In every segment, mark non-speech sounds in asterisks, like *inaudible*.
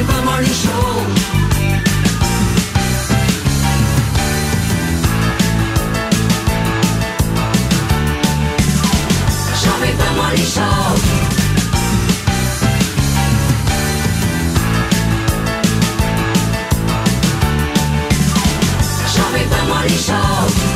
Jovem Pan Morning Show. Jovem Pan Morning Show. Jovem Pan Morning Show.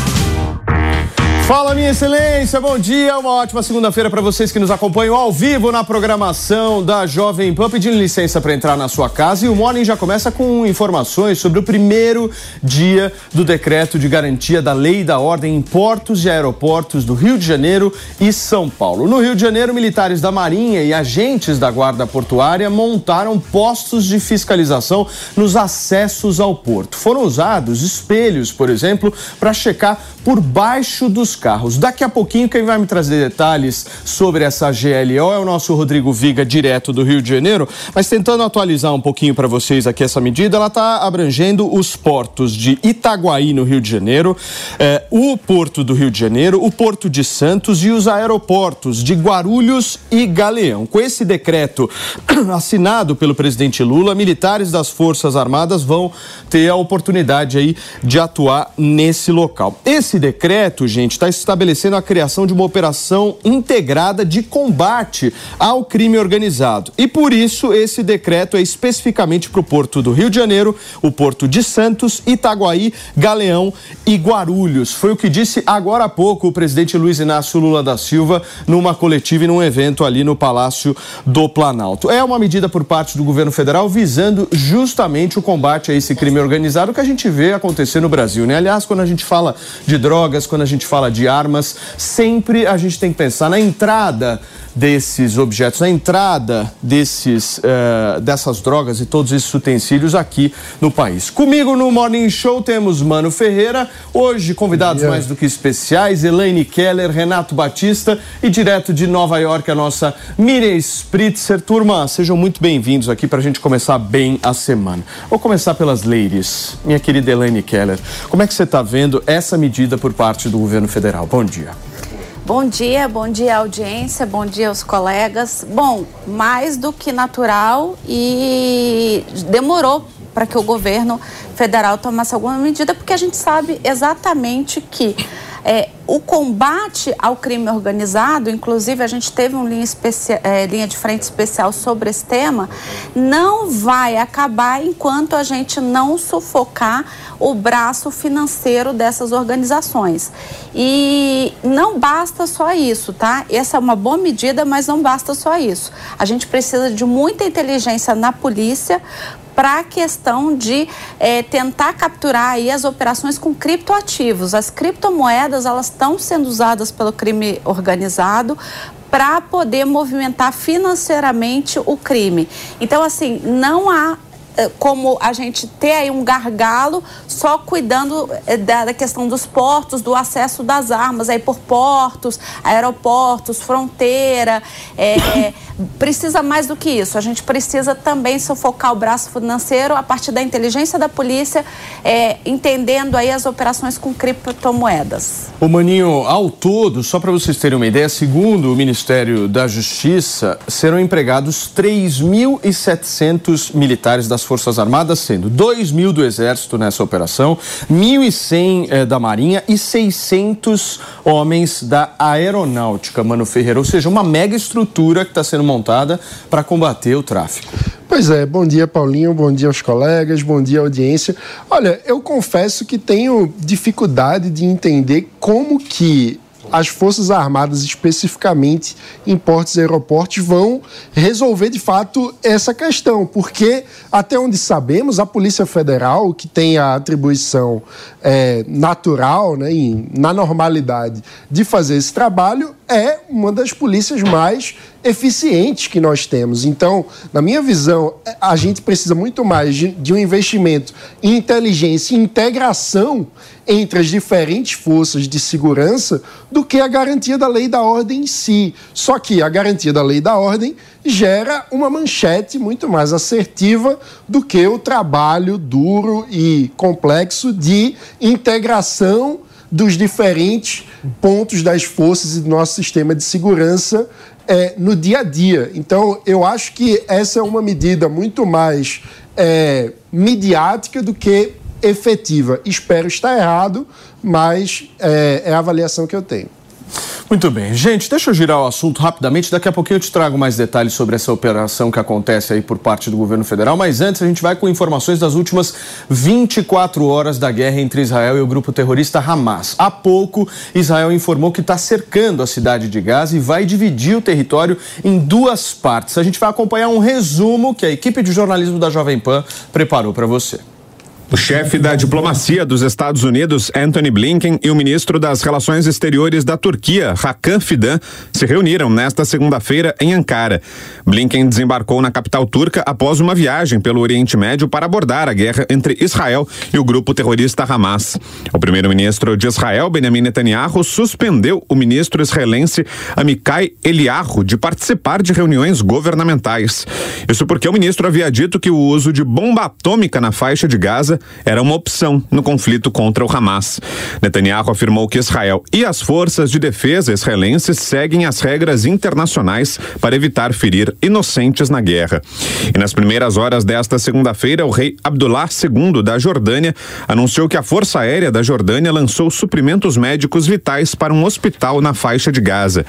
Fala, minha excelência, bom dia, uma ótima segunda-feira para vocês que nos acompanham ao vivo na programação da Jovem Pan, pedindo licença para entrar na sua casa. E o Morning já começa com informações sobre o primeiro dia do decreto de garantia da lei da ordem em portos e aeroportos do Rio de Janeiro e São Paulo. No Rio de Janeiro, militares da Marinha e agentes da Guarda Portuária montaram postos de fiscalização nos acessos ao porto. Foram usados espelhos, por exemplo, para checar por baixo dos carros. Daqui a pouquinho, quem vai me trazer detalhes sobre essa GLO é o nosso Rodrigo Viga, direto do Rio de Janeiro. Mas tentando atualizar um pouquinho para vocês aqui essa medida, ela está abrangendo os portos de Itaguaí, no Rio de Janeiro, eh, o Porto do Rio de Janeiro, o Porto de Santos e os aeroportos de Guarulhos e Galeão. Com esse decreto *clears throat* assinado pelo presidente Lula, militares das Forças Armadas vão ter a oportunidade aí de atuar nesse local. Esse decreto, gente, está estabelecendo a criação de uma operação integrada de combate ao crime organizado. E por isso esse decreto é especificamente para o Porto do Rio de Janeiro, o Porto de Santos, Itaguaí, Galeão e Guarulhos. Foi o que disse agora há pouco o presidente Luiz Inácio Lula da Silva numa coletiva e num evento ali no Palácio do Planalto. É uma medida por parte do governo federal visando justamente o combate a esse crime organizado que a gente vê acontecer no Brasil, né? Aliás, quando a gente fala de drogas, quando a gente fala de armas, sempre a gente tem que pensar na entrada desses objetos, na entrada desses, eh, dessas drogas e todos esses utensílios aqui no país. Comigo no Morning Show temos Mano Ferreira, hoje convidados mais do que especiais, Elaine Keller, Renato Batista e direto de Nova York a nossa Miriam Spritzer. Turma, sejam muito bem-vindos aqui para a gente começar bem a semana. Vou começar pelas ladies. Minha querida Elaine Keller, como é que você está vendo essa medida por parte do governo federal? Bom dia. Bom dia, bom dia audiência, bom dia aos colegas. Bom, mais do que natural e demorou para que o governo federal tomasse alguma medida, porque a gente sabe exatamente que é, o combate ao crime organizado, inclusive a gente teve uma linha, é, linha de frente especial sobre esse tema, não vai acabar enquanto a gente não sufocar o braço financeiro dessas organizações. E não basta só isso, tá? Essa é uma boa medida, mas não basta só isso. A gente precisa de muita inteligência na polícia para a questão de eh, tentar capturar aí as operações com criptoativos. As criptomoedas elas estão sendo usadas pelo crime organizado para poder movimentar financeiramente o crime. Então, assim, não há como a gente ter aí um gargalo só cuidando eh, da, questão dos portos, do acesso das armas aí por portos, aeroportos, fronteira. eh, *coughs* precisa mais do que isso. A gente precisa também sufocar o braço financeiro a partir da inteligência da polícia, eh, entendendo aí as operações com criptomoedas. Ô Maninho, ao todo, só para vocês terem uma ideia, segundo o Ministério da Justiça, serão empregados 3.700 militares das Forças Armadas, sendo 2 mil do Exército nessa operação, 1.100 eh, da Marinha e 600 homens da Aeronáutica, Mano Ferreira. Ou seja, uma mega estrutura que está sendo montada para combater o tráfico. Pois é, bom dia Paulinho, bom dia aos colegas, bom dia audiência. Olha, eu confesso que tenho dificuldade de entender como que as Forças Armadas, especificamente em portos e aeroportos, vão resolver de fato essa questão, porque até onde sabemos, a Polícia Federal, que tem a atribuição é, natural, né, na normalidade, de fazer esse trabalho, é uma das polícias mais eficientes que nós temos. Então, na minha visão, a gente precisa muito mais de, de um investimento em inteligência e integração entre as diferentes forças de segurança do que a garantia da lei da ordem em si. Só que a garantia da lei da ordem gera uma manchete muito mais assertiva do que o trabalho duro e complexo de integração dos diferentes pontos das forças e do nosso sistema de segurança é, no dia a dia. Então, eu acho que essa é uma medida muito mais é, midiática do que efetiva. Espero estar errado, mas é, é a avaliação que eu tenho. Muito bem. Gente, deixa eu girar o assunto rapidamente. Daqui a pouquinho eu te trago mais detalhes sobre essa operação que acontece aí por parte do governo federal. Mas antes, a gente vai com informações das últimas 24 horas da guerra entre Israel e o grupo terrorista Hamas. Há pouco, Israel informou que está cercando a cidade de Gaza e vai dividir o território em duas partes. A gente vai acompanhar um resumo que a equipe de jornalismo da Jovem Pan preparou para você. O chefe da diplomacia dos Estados Unidos, Anthony Blinken, e o ministro das Relações Exteriores da Turquia, Hakan Fidan, se reuniram nesta segunda-feira em Ankara. Blinken desembarcou na capital turca após uma viagem pelo Oriente Médio para abordar a guerra entre Israel e o grupo terrorista Hamas. O primeiro-ministro de Israel, Benjamin Netanyahu, suspendeu o ministro israelense Amikai Eliyahu de participar de reuniões governamentais. Isso porque o ministro havia dito que o uso de bomba atômica na faixa de Gaza era uma opção no conflito contra o Hamas. Netanyahu afirmou que Israel e as forças de defesa israelenses seguem as regras internacionais para evitar ferir inocentes na guerra. E nas primeiras horas desta segunda-feira, o rei Abdullah II da Jordânia anunciou que a Força Aérea da Jordânia lançou suprimentos médicos vitais para um hospital na faixa de Gaza.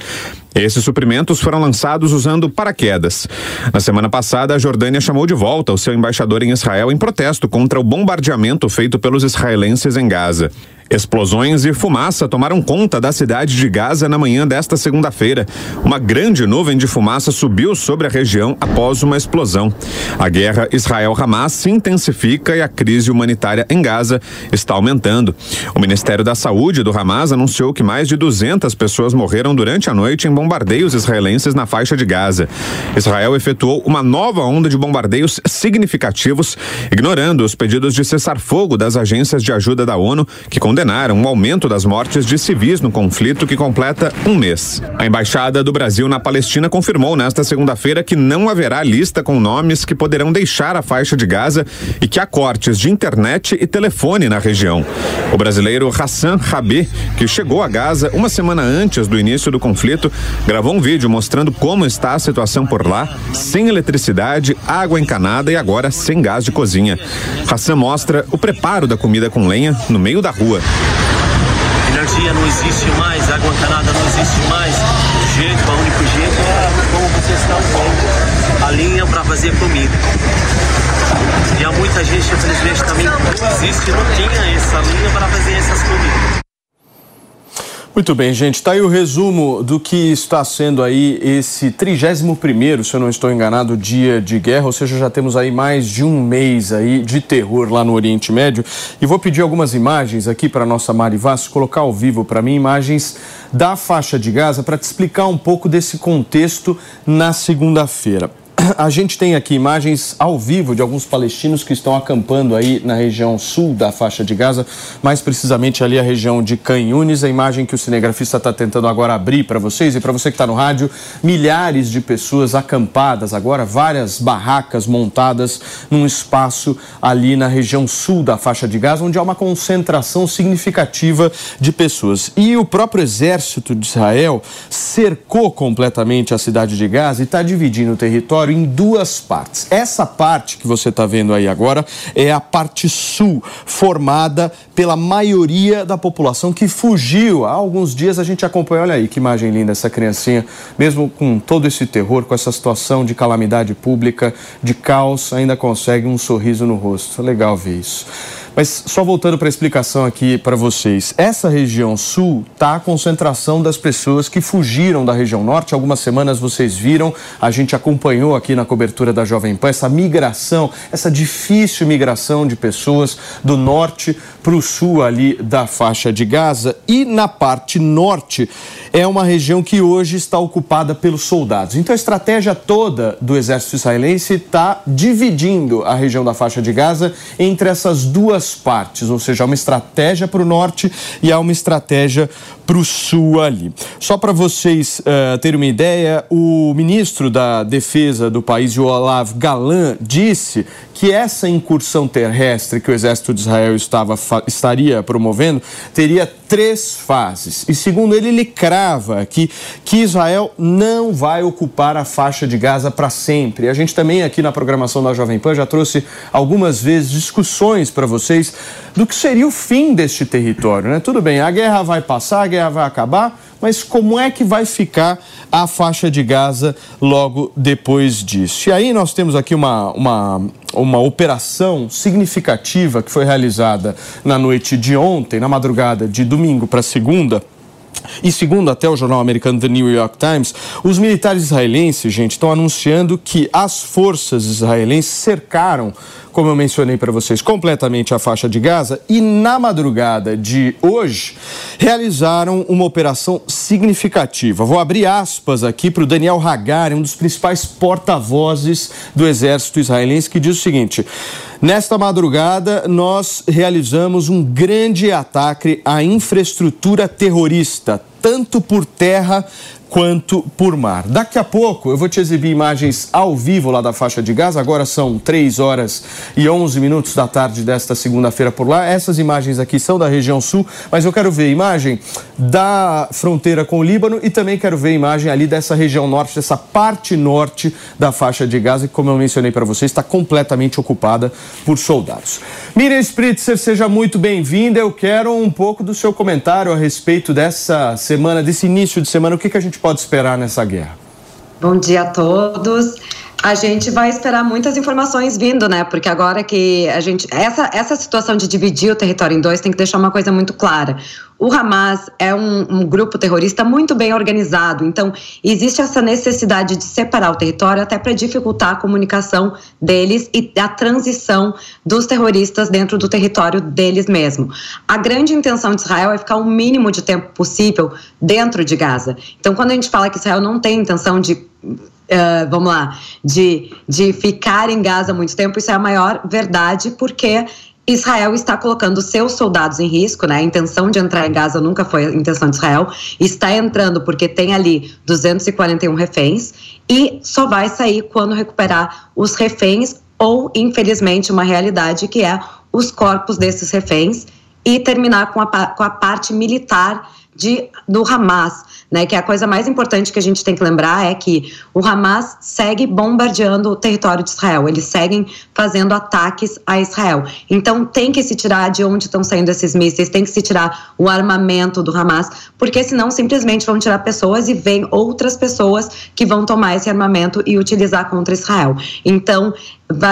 Esses suprimentos foram lançados usando paraquedas. Na semana passada, a Jordânia chamou de volta o seu embaixador em Israel em protesto contra o bombardeamento feito pelos israelenses em Gaza. Explosões e fumaça tomaram conta da cidade de Gaza na manhã desta segunda-feira. Uma grande nuvem de fumaça subiu sobre a região após uma explosão. A guerra Israel-Hamas se intensifica e a crise humanitária em Gaza está aumentando. O Ministério da Saúde do Hamas anunciou que mais de 200 pessoas morreram durante a noite em bombardeios israelenses na faixa de Gaza. Israel efetuou uma nova onda de bombardeios significativos, ignorando os pedidos de cessar-fogo das agências de ajuda da ONU, que condenaram o aumento das mortes de civis no conflito que completa um mês. A Embaixada do Brasil na Palestina confirmou nesta segunda-feira que não haverá lista com nomes que poderão deixar a faixa de Gaza e que há cortes de internet e telefone na região. O brasileiro Hassan Rabi, que chegou a Gaza uma semana antes do início do conflito, gravou um vídeo mostrando como está a situação por lá, sem eletricidade, água encanada e agora sem gás de cozinha. Hassan mostra o preparo da comida com lenha no meio da rua. Energia não existe mais, água encanada não existe mais. O jeito, o único jeito é como vocês estão vendo, a linha para fazer comida. E há muita gente, infelizmente, também existe, não tinha essa linha para fazer essas comidas. Muito bem, gente. Está aí o resumo do que está sendo aí esse 31º, se eu não estou enganado, dia de guerra, ou seja, já temos aí mais de um mês aí de terror lá no Oriente Médio. E vou pedir algumas imagens aqui para a nossa Mari Vaz colocar ao vivo para mim imagens da faixa de Gaza para te explicar um pouco desse contexto na segunda-feira. A gente tem aqui imagens ao vivo de alguns palestinos que estão acampando aí na região sul da faixa de Gaza, mais precisamente ali a região de Canhunes. A imagem que o cinegrafista está tentando agora abrir para vocês e para você que está no rádio, milhares de pessoas acampadas agora, várias barracas montadas num espaço ali na região sul da faixa de Gaza, onde há uma concentração significativa de pessoas. E o próprio exército de Israel cercou completamente a cidade de Gaza e está dividindo o território em duas partes. Essa parte que você está vendo aí agora é a parte sul, formada pela maioria da população que fugiu. Há alguns dias a gente acompanhou, olha aí que imagem linda essa criancinha, mesmo com todo esse terror, com essa situação de calamidade pública, de caos, ainda consegue um sorriso no rosto. Legal ver isso. Mas só voltando para a explicação aqui para vocês, essa região sul está a concentração das pessoas que fugiram da região norte. Algumas semanas vocês viram, a gente acompanhou aqui na cobertura da Jovem Pan essa migração, essa difícil migração de pessoas do norte para o sul ali da faixa de Gaza. E na parte norte é uma região que hoje está ocupada pelos soldados. Então a estratégia toda do exército israelense está dividindo a região da faixa de Gaza entre essas duas partes, ou seja, há uma estratégia para o norte e há uma estratégia para o sul ali. Só para vocês uh, terem uma ideia, o ministro da Defesa do país, Yoav Galan, disse que essa incursão terrestre que o exército de Israel estava, estaria promovendo teria três fases. E segundo ele, ele crava aqui que Israel não vai ocupar a faixa de Gaza para sempre. A gente também aqui na programação da Jovem Pan já trouxe algumas vezes discussões para vocês do que seria o fim deste território. Né? Tudo bem, a guerra vai passar, a guerra vai acabar, mas como é que vai ficar a faixa de Gaza logo depois disso? E aí nós temos aqui uma, uma, uma operação significativa que foi realizada na noite de ontem, na madrugada de domingo para segunda. E segundo até o jornal americano The New York Times, os militares israelenses, gente, estão anunciando que as forças israelenses cercaram como eu mencionei para vocês, completamente a faixa de Gaza e na madrugada de hoje realizaram uma operação significativa. Vou abrir aspas aqui para o Daniel Hagari, um dos principais porta-vozes do exército israelense, que diz o seguinte: Nesta madrugada, nós realizamos um grande ataque à infraestrutura terrorista, tanto por terra quanto por mar. Daqui a pouco eu vou te exibir imagens ao vivo lá da faixa de Gaza. Agora são 3 horas e 11 minutos da tarde desta segunda-feira por lá. Essas imagens aqui são da região sul, mas eu quero ver imagem da fronteira com o Líbano e também quero ver imagem ali dessa região norte, dessa parte norte da faixa de Gaza, que, como eu mencionei para vocês, está completamente ocupada por soldados. Miriam Spritzer, seja muito bem-vinda. Eu quero um pouco do seu comentário a respeito dessa semana, desse início de semana. O que, que a gente pode esperar nessa guerra? Bom dia a todos. A gente vai esperar muitas informações vindo, né? Porque agora que a gente. Essa, essa situação de dividir o território em dois tem que deixar uma coisa muito clara. O Hamas é um, um, grupo terrorista muito bem organizado, então existe essa necessidade de separar o território até para dificultar a comunicação deles e a transição dos terroristas dentro do território deles mesmo. A grande intenção de Israel é ficar o mínimo de tempo possível dentro de Gaza. Então, quando a gente fala que Israel não tem intenção de Uh, vamos lá, de, de ficar em Gaza muito tempo, isso é a maior verdade, porque Israel está colocando seus soldados em risco, né? A intenção de entrar em Gaza nunca foi a intenção de Israel. Está entrando porque tem ali 241 reféns e só vai sair quando recuperar os reféns ou, infelizmente, uma realidade que é os corpos desses reféns e terminar com a, com a parte militar de, do Hamas né? Que a coisa mais importante que a gente tem que lembrar é que o Hamas segue bombardeando o território de Israel, eles seguem fazendo ataques a Israel. Então tem que se tirar de onde estão saindo esses mísseis, tem que se tirar o armamento do Hamas, porque senão simplesmente vão tirar pessoas e vem outras pessoas que vão tomar esse armamento e utilizar contra Israel. Então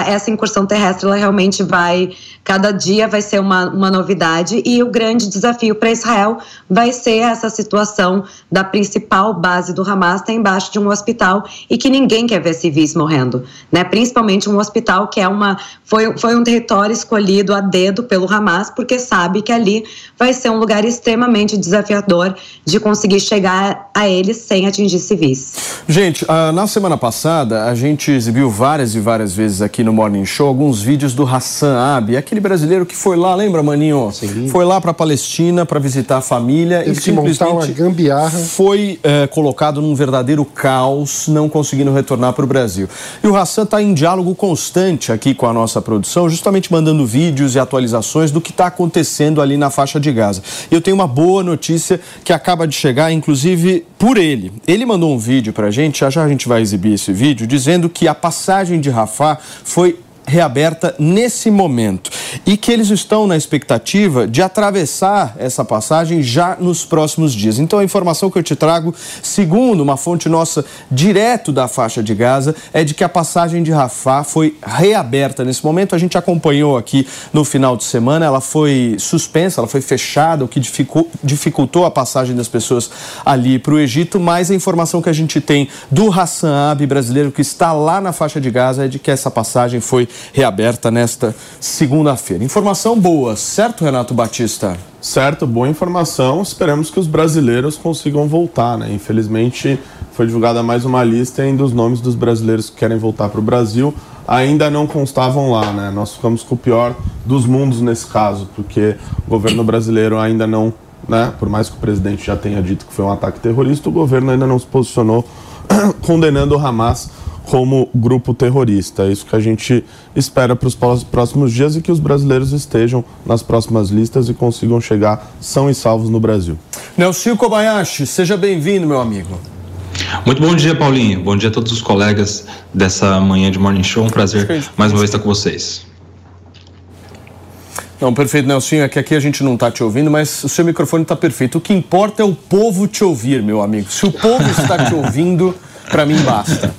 essa incursão terrestre ela realmente vai cada dia vai ser uma, uma novidade e o grande desafio para Israel vai ser essa situação da principal base do Hamas está embaixo de um hospital e que ninguém quer ver civis morrendo, né? Principalmente um hospital que é uma foi, foi um território escolhido a dedo pelo Hamas porque sabe que ali vai ser um lugar extremamente desafiador de conseguir chegar a eles sem atingir civis. Gente, uh, na semana passada a gente exibiu várias e várias vezes aqui no Morning Show alguns vídeos do Hassan Abi, aquele brasileiro que foi lá, lembra, Maninho? Sim. Foi lá para a Palestina para visitar a família Teve e simplesmente gambiarra. foi é, colocado num verdadeiro caos, não conseguindo retornar para o Brasil. E o Hassan está em diálogo constante aqui com a nossa produção, justamente mandando vídeos e atualizações do que está acontecendo ali na faixa de Gaza. E eu tenho uma boa notícia que acaba de chegar, inclusive por ele. Ele mandou um vídeo para a gente, já já a gente vai exibir esse vídeo, dizendo que a passagem de Rafah foi reaberta nesse momento e que eles estão na expectativa de atravessar essa passagem já nos próximos dias. Então a informação que eu te trago, segundo uma fonte nossa direto da faixa de Gaza, é de que a passagem de Rafah foi reaberta nesse momento. A gente acompanhou aqui no final de semana, ela foi suspensa, ela foi fechada, o que dificultou a passagem das pessoas ali para o Egito, mas a informação que a gente tem do Hassan Abi brasileiro que está lá na faixa de Gaza é de que essa passagem foi reaberta nesta segunda-feira. Informação boa, certo, Renato Batista? Certo, boa informação. Esperamos que os brasileiros consigam voltar, né? Infelizmente, foi divulgada mais uma lista em dos nomes dos brasileiros que querem voltar para o Brasil ainda não constavam lá, né? Nós ficamos com o pior dos mundos nesse caso, porque o governo brasileiro ainda não, né? Por mais que o presidente já tenha dito que foi um ataque terrorista, o governo ainda não se posicionou *clears throat* condenando o Hamas como grupo terrorista. É isso que a gente espera para os próximos dias e que os brasileiros estejam nas próximas listas e consigam chegar são e salvos no Brasil. Nelson Kobayashi, seja bem-vindo, meu amigo. Muito bom dia, Paulinho. Bom dia a todos os colegas dessa manhã de Morning Show. Um prazer mais uma vez estar com vocês. Não, perfeito, Nelson. É que aqui a gente não está te ouvindo, mas o seu microfone está perfeito. O que importa é o povo te ouvir, meu amigo. Se o povo está te *laughs* ouvindo, para mim basta.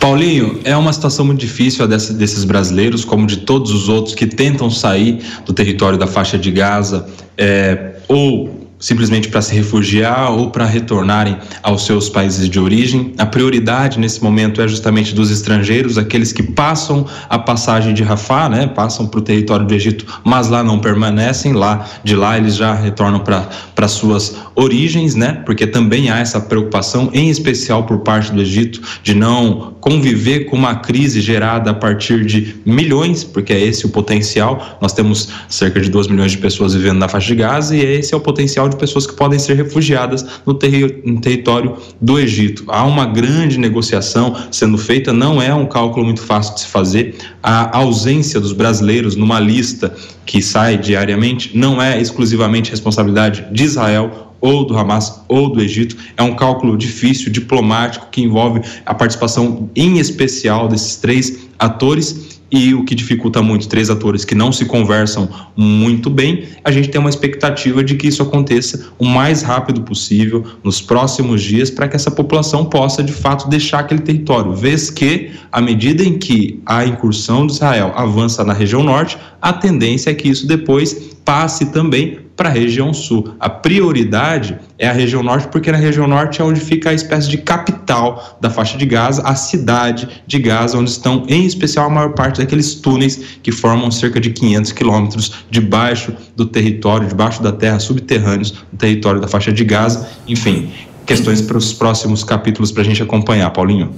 Paulinho, é uma situação muito difícil a desses brasileiros, como de todos os outros que tentam sair do território da faixa de Gaza, é, ou simplesmente para se refugiar ou para retornarem aos seus países de origem. A prioridade nesse momento é justamente dos estrangeiros, aqueles que passam a passagem de Rafah, né, passam para o território do Egito, mas lá não permanecem, lá de lá eles já retornam para suas origens, né, porque também há essa preocupação, em especial por parte do Egito, de não conviver com uma crise gerada a partir de milhões, porque é esse o potencial. Nós temos cerca de 2 milhões de pessoas vivendo na faixa de Gaza e esse é o potencial de pessoas que podem ser refugiadas no, terri no território do Egito. Há uma grande negociação sendo feita, não é um cálculo muito fácil de se fazer. A ausência dos brasileiros numa lista que sai diariamente não é exclusivamente responsabilidade de Israel ou do Hamas ou do Egito. É um cálculo difícil, diplomático, que envolve a participação em especial desses três atores e o que dificulta muito três atores que não se conversam muito bem, a gente tem uma expectativa de que isso aconteça o mais rápido possível nos próximos dias para que essa população possa de fato deixar aquele território, vez que à medida em que a incursão de Israel avança na região norte, a tendência é que isso depois passe também para a região sul. A prioridade é a região norte, porque na região norte é onde fica a espécie de capital da faixa de Gaza, a cidade de Gaza, onde estão, em especial, a maior parte daqueles túneis que formam cerca de 500 quilômetros debaixo do território, debaixo da terra, subterrâneos do território da faixa de Gaza. Enfim, questões para os próximos capítulos para a gente acompanhar, Paulinho.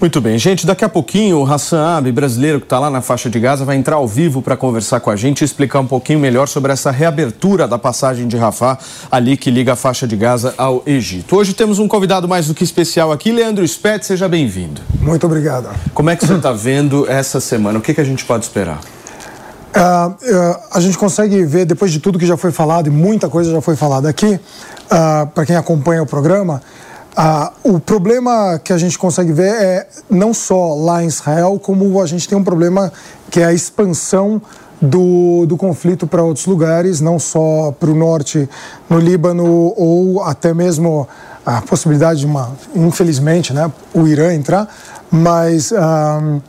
Muito bem, gente. Daqui a pouquinho o Hassan Abi, brasileiro que está lá na faixa de Gaza, vai entrar ao vivo para conversar com a gente e explicar um pouquinho melhor sobre essa reabertura da passagem de Rafah, ali que liga a faixa de Gaza ao Egito. Hoje temos um convidado mais do que especial aqui, Leandro Spet, seja bem-vindo. Muito obrigado. Como é que você está vendo essa semana? O que, que a gente pode esperar? Uh, uh, a gente consegue ver, depois de tudo que já foi falado, e muita coisa já foi falada aqui, uh, para quem acompanha o programa, ah, o problema que a gente consegue ver é não só lá em Israel, como a gente tem um problema que é a expansão do, do conflito para outros lugares, não só para o norte, no Líbano, ou até mesmo a possibilidade de uma, infelizmente, né, o Irã entrar, mas ah,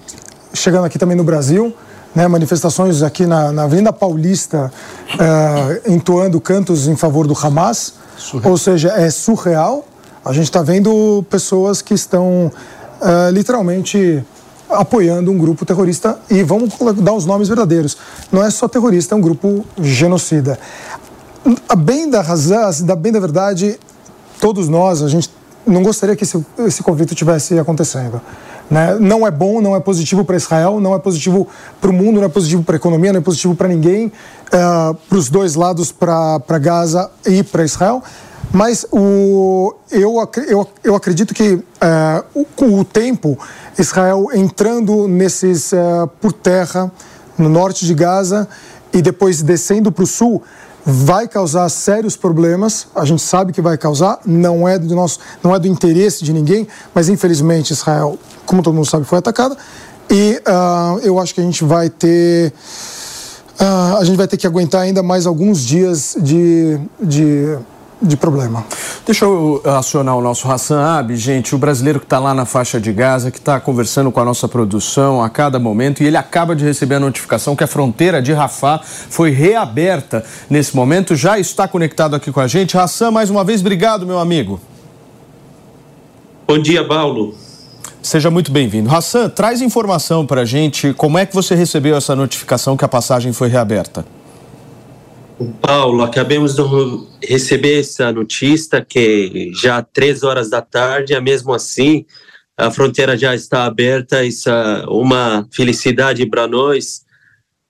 chegando aqui também no Brasil, né, manifestações aqui na, na Avenida Paulista ah, entoando cantos em favor do Hamas, surreal. ou seja, é surreal a gente está vendo pessoas que estão uh, literalmente apoiando um grupo terrorista e vamos dar os nomes verdadeiros. Não é só terrorista, é um grupo genocida. A bem da razão, da bem da verdade, todos nós, a gente não gostaria que esse, esse conflito tivesse acontecendo. Né? Não é bom, não é positivo para Israel, não é positivo para o mundo, não é positivo para a economia, não é positivo para ninguém, uh, eh, para os dois lados, para Gaza e para Israel. Mas o, eu, eu, eu acredito que uh, com o tempo, Israel entrando nesses uh, por terra, no norte de Gaza, e depois descendo para o sul, vai causar sérios problemas. A gente sabe que vai causar, não é do nosso, não é do interesse de ninguém, mas infelizmente Israel, como todo mundo sabe, foi atacada. E uh, eu acho que a gente vai ter. Uh, a gente vai ter que aguentar ainda mais alguns dias de, de, de problema. Deixa eu acionar o nosso Hassan Ab, gente, o brasileiro que está lá na faixa de Gaza, que está conversando com a nossa produção a cada momento, e ele acaba de receber a notificação que a fronteira de Rafah foi reaberta nesse momento. Já está conectado aqui com a gente. Hassan, mais uma vez, obrigado, meu amigo. Bom dia, Paulo. Seja muito bem-vindo. Hassan, traz informação para a gente. Como é que você recebeu essa notificação que a passagem foi reaberta? Paulo, acabamos de receber essa notícia que já três horas da tarde, mesmo assim, a fronteira já está aberta. Isso é uma felicidade para nós,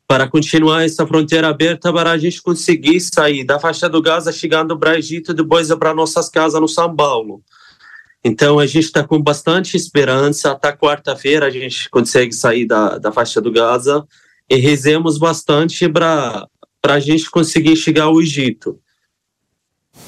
para continuar essa fronteira aberta, para a gente conseguir sair da faixa do Gaza, chegando para o Egito, depois para nossas casas no São Paulo. Então a gente está com bastante esperança. Até quarta-feira a gente consegue sair da, da faixa do Gaza e rezemos bastante para a gente conseguir chegar ao Egito.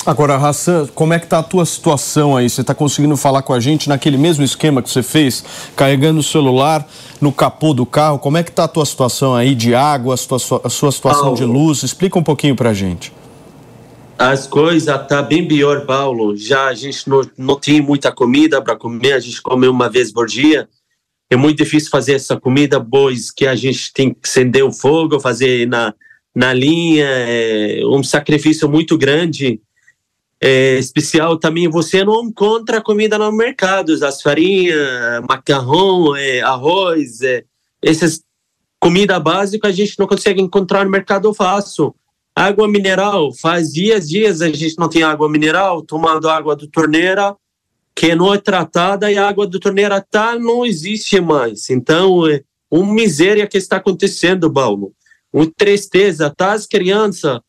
Agora, Hassan, como é que está a tua situação aí? Você está conseguindo falar com a gente naquele mesmo esquema que você fez, carregando o celular no capô do carro? Como é que está a tua situação aí de água, a sua, a sua situação Paulo, de luz? Explica um pouquinho para a gente as coisas tá bem pior, Paulo. Já a gente não, não tem muita comida para comer, a gente come uma vez por dia. É muito difícil fazer essa comida, pois que a gente tem que acender o fogo, fazer na, na linha, é um sacrifício muito grande. É, especial também, você não encontra comida no mercado, as farinhas, macarrão, é, arroz, é, essas comida básica a gente não consegue encontrar no mercado fácil. Água mineral, faz dias, dias a gente não tem água mineral, tomando água do torneira, que não é tratada e a água do torneira tá, não existe mais. Então, é uma miséria que está acontecendo, Paulo. Uma tristeza, tá? As crianças,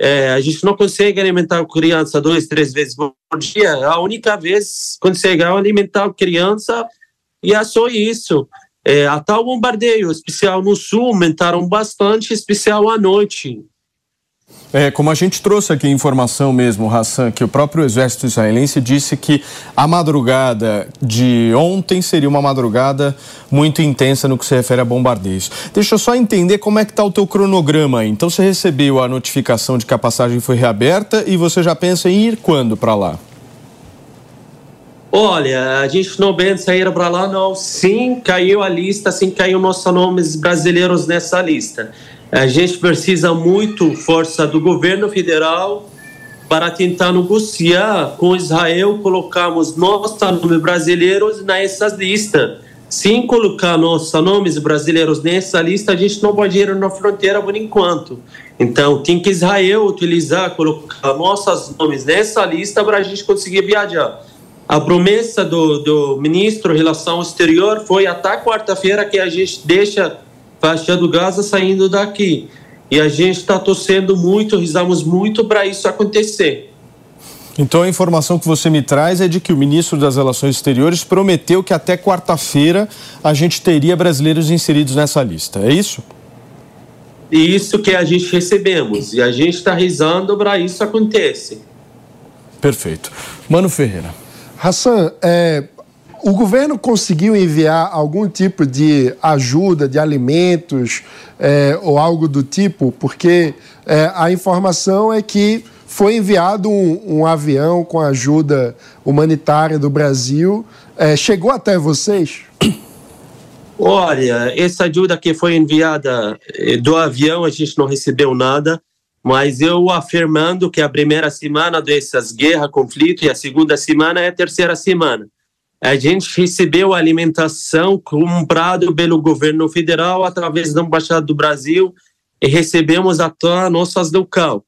é, a gente não consegue alimentar a criança duas, três vezes por dia. A única vez consegue alimentar a criança e é só isso. É, até o bombardeio especial no sul aumentaram bastante, especial à noite. É, como a gente trouxe aqui informação mesmo, Hassan, que o próprio exército israelense disse que a madrugada de ontem seria uma madrugada muito intensa no que se refere a bombardeios. Deixa eu só entender como é que está o teu cronograma aí. Então você recebeu a notificação de que a passagem foi reaberta e você já pensa em ir quando para lá? Olha, a gente não pensa ir para lá, não. Sim, caiu a lista, sim, caiu nossos nomes brasileiros nessa lista. A gente precisa muito força do governo federal para tentar negociar com Israel, colocarmos nossos nomes brasileiros nessa lista. Sem colocar nossos nomes brasileiros nessa lista, a gente não pode ir na fronteira por enquanto. Então, tem que Israel utilizar, colocar nossos nomes nessa lista para a gente conseguir viajar. A promessa do, do ministro Relação Exterior foi até quarta-feira que a gente deixa faixa do Gaza saindo daqui. E a gente está torcendo muito, rezamos muito para isso acontecer. Então a informação que você me traz é de que o ministro das Relações Exteriores prometeu que até quarta-feira a gente teria brasileiros inseridos nessa lista. É isso? Isso que a gente recebemos. E a gente está rezando para isso acontecer. Perfeito. Mano Ferreira. Hassan, é, o governo conseguiu enviar algum tipo de ajuda, de alimentos é, ou algo do tipo? Porque é, a informação é que foi enviado um, um, avião com ajuda humanitária do Brasil. É, chegou até vocês? Olha, essa ajuda que foi enviada é, do avião, a gente não recebeu nada, mas eu afirmando que a primeira semana dessas guerras, conflito, e a segunda semana é a terceira semana a gente recebeu alimentação comprada pelo governo federal através da Embaixada do Brasil e recebemos até nossas local.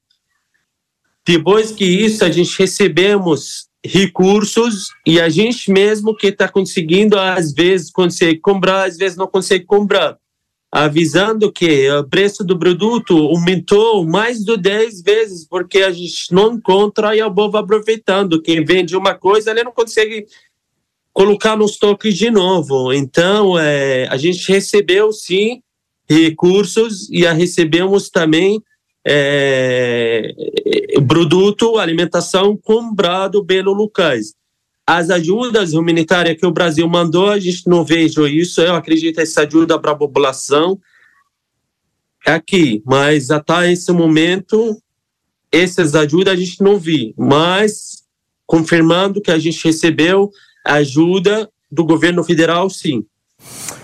Depois que isso, a gente recebemos recursos e a gente mesmo que está conseguindo, às vezes consegue comprar, às vezes não consegue comprar. Avisando que o preço do produto aumentou mais de 10 vezes, porque a gente não encontra e a povo aproveitando. Quem vende uma coisa, ele não consegue colocar nos toques de novo. Então, é, a gente recebeu sim recursos e a recebemos também é, produto, alimentação comprado pelo locais. as ajudas humanitárias que o Brasil mandou, a gente não vejo isso. Eu acredito essa ajuda para a população aqui, mas até esse momento, essas ajudas a gente não viu. Mas, confirmando que a gente recebeu ajuda do governo federal, sim.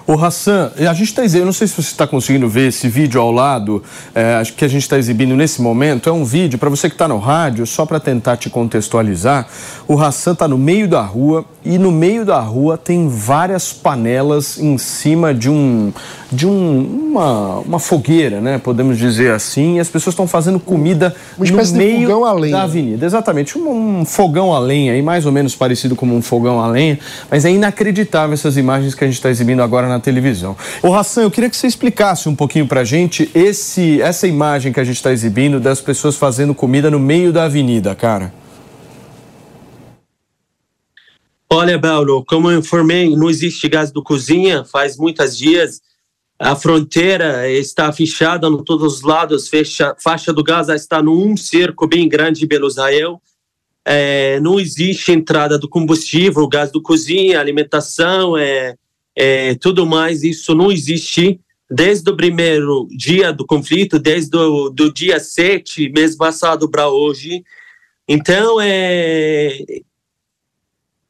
O Hassan, a gente está eu não sei se você está conseguindo ver esse vídeo ao lado, é, que a gente está exibindo nesse momento. É um vídeo, para você que está no rádio, só para tentar te contextualizar. O Hassan está no meio da rua e no meio da rua tem várias panelas em cima de um de um, uma, uma fogueira, né? Podemos dizer assim. E as pessoas estão fazendo comida uma no meio fogão a lenha. da avenida. Exatamente, um, um fogão a lenha, aí, mais ou menos parecido como um fogão a lenha. Mas é inacreditável essas imagens que a gente está exibindo agora na televisão. O Hassan, eu queria que você explicasse um pouquinho para a gente esse, essa imagem que a gente está exibindo das pessoas fazendo comida no meio da avenida, cara. Olha, Paulo, como eu informei, não existe gás do cozinha faz muitos dias. A fronteira está fechada em todos os lados, fecha, faixa do Gaza está num cerco bem grande pelo Israel. É, não existe entrada do combustível, gás do cozinha, alimentação, é, é, tudo mais. Isso não existe desde o primeiro dia do conflito, desde o do dia 7, mês passado para hoje. Então, é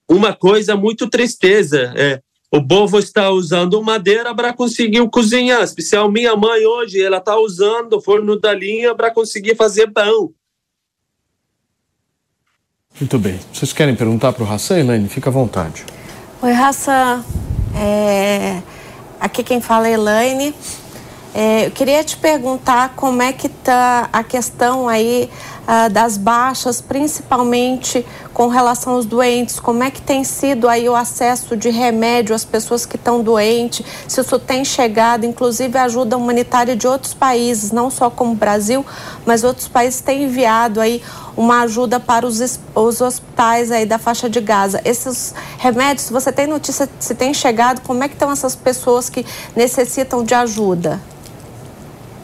uma coisa muito tristeza. É, o povo está usando madeira para conseguir cozinhar. Especial minha mãe hoje, ela está usando o forno da linha para conseguir fazer pão. Muito bem. Vocês querem perguntar para o Hassan, Elaine? Fica à vontade. Oi, Hassan. É... Aqui quem fala é Elaine. É, eu queria te perguntar como é que está a questão aí ah, das baixas, principalmente com relação aos doentes, como é que tem sido aí o acesso de remédio às pessoas que estão doentes, se isso tem chegado, inclusive ajuda humanitária de outros países, não só como o Brasil, mas outros países têm enviado aí uma ajuda para os, os hospitais aí da faixa de Gaza. Esses remédios, você tem notícia se tem chegado, como é que estão essas pessoas que necessitam de ajuda?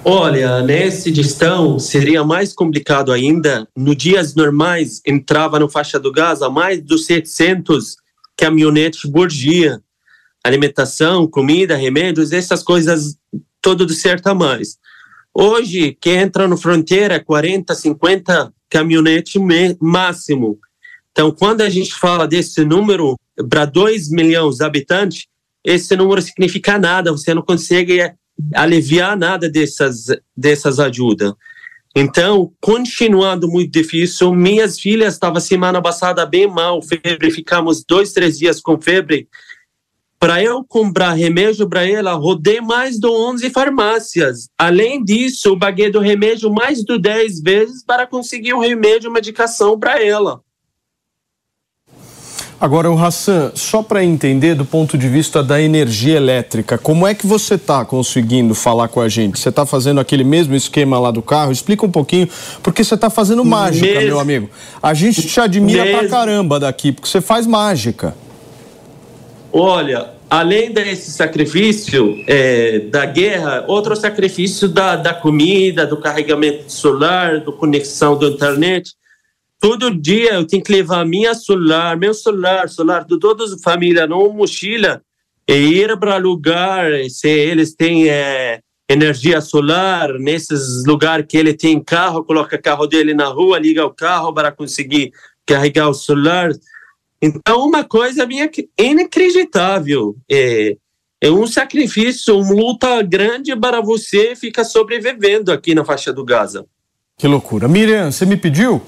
Olha, nesse distão seria mais complicado ainda. No dias normais entrava no faixa do Gaza mais de 700 caminhonetes por dia. Alimentação, comida, remédios, essas coisas, tudo de certo a mais. Hoje, quem entra no fronteira, 40, 50 caminhonetes máximo. Então, quando a gente fala desse número para 2 milhões de habitantes, esse número significa nada, você não consegue aliviar nada dessas, dessas ajudas. Então, continuando muito difícil, minhas filhas estavam semana passada bem mal, febre, ficamos dois, três dias com febre. Para eu comprar remédio para ela, rodei mais de 11 farmácias. Além disso, eu paguei do remédio mais de 10 vezes para conseguir o remédio, medicação para ela. Agora, o Hassan, só para entender do ponto de vista da energia elétrica, como é que você está conseguindo falar com a gente? Você está fazendo aquele mesmo esquema lá do carro? Explica um pouquinho, porque você está fazendo mágica, meu amigo. A gente te admira pra caramba daqui, porque você faz mágica. Olha, além desse sacrifício é, da guerra, outro sacrifício da, da comida, do carregamento solar, da conexão da internet Todo dia eu tenho que levar minha celular, meu celular, celular de toda a família numa mochila e ir para lugar se eles têm é, energia solar, nesses lugares que ele tem carro, coloca carro dele na rua, liga o carro para conseguir carregar o celular. Então, uma coisa minha inacreditável. É, é um sacrifício, uma luta grande para você ficar sobrevivendo aqui na faixa do Gaza. Que loucura. Miriam, você me pediu?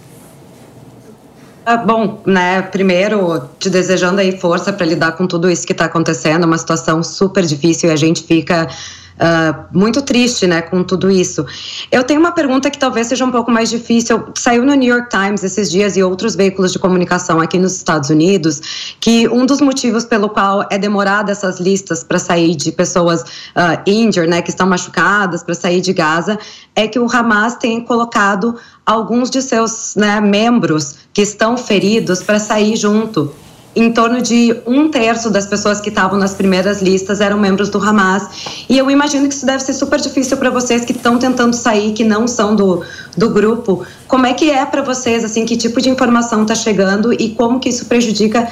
Ah, bom, né, primeiro te desejando aí força para lidar com tudo isso que está acontecendo, uma situação super difícil e a gente fica uh, muito triste, né, com tudo isso. Eu tenho uma pergunta que talvez seja um pouco mais difícil. Saiu no New York Times esses dias e outros veículos de comunicação aqui nos Estados Unidos que um dos motivos pelo qual é demorada essas listas para sair de pessoas uh, injured, né, que estão machucadas, para sair de Gaza, é que o Hamas tem colocado alguns de seus né, membros que estão feridos para sair junto. Em torno de um terço das pessoas que estavam nas primeiras listas eram membros do Hamas. E eu imagino que isso deve ser super difícil para vocês que estão tentando sair, que não são do, do grupo. Como é que é para vocês, assim, que tipo de informação está chegando e como que isso prejudica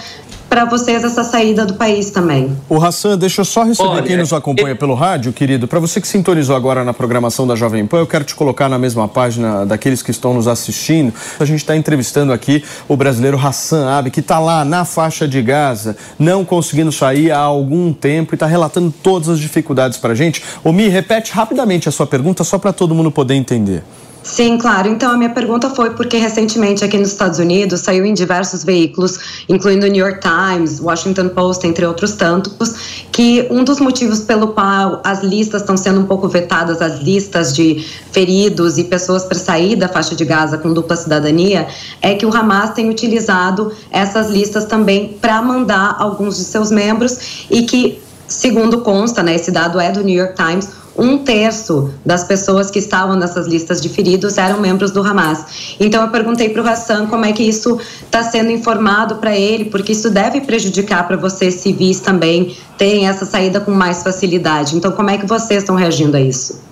para vocês essa saída do país também. O Hassan, deixa eu só receber Olha, quem nos acompanha pelo rádio, querido. Para você que sintonizou agora na programação da Jovem Pan, eu quero te colocar na mesma página daqueles que estão nos assistindo. A gente está entrevistando aqui o brasileiro Hassan Abe, que está lá na faixa de Gaza, não conseguindo sair há algum tempo e está relatando todas as dificuldades para a gente. Ô, Mi, repete rapidamente a sua pergunta só para todo mundo poder entender. Sim, claro. Então, a minha pergunta foi porque recentemente aqui nos Estados Unidos saiu em diversos veículos, incluindo o New York Times, Washington Post, entre outros tantos, que um dos motivos pelo qual as listas estão sendo um pouco vetadas, as listas de feridos e pessoas para sair da faixa de Gaza com dupla cidadania, é que o Hamas tem utilizado essas listas também para mandar alguns de seus membros e que, segundo consta, né, esse dado é do New York Times, um terço das pessoas que estavam nessas listas de feridos eram membros do Hamas. Então eu perguntei para o Hassan como é que isso está sendo informado para ele, porque isso deve prejudicar para vocês civis também terem essa saída com mais facilidade. Então como é que vocês estão reagindo a isso?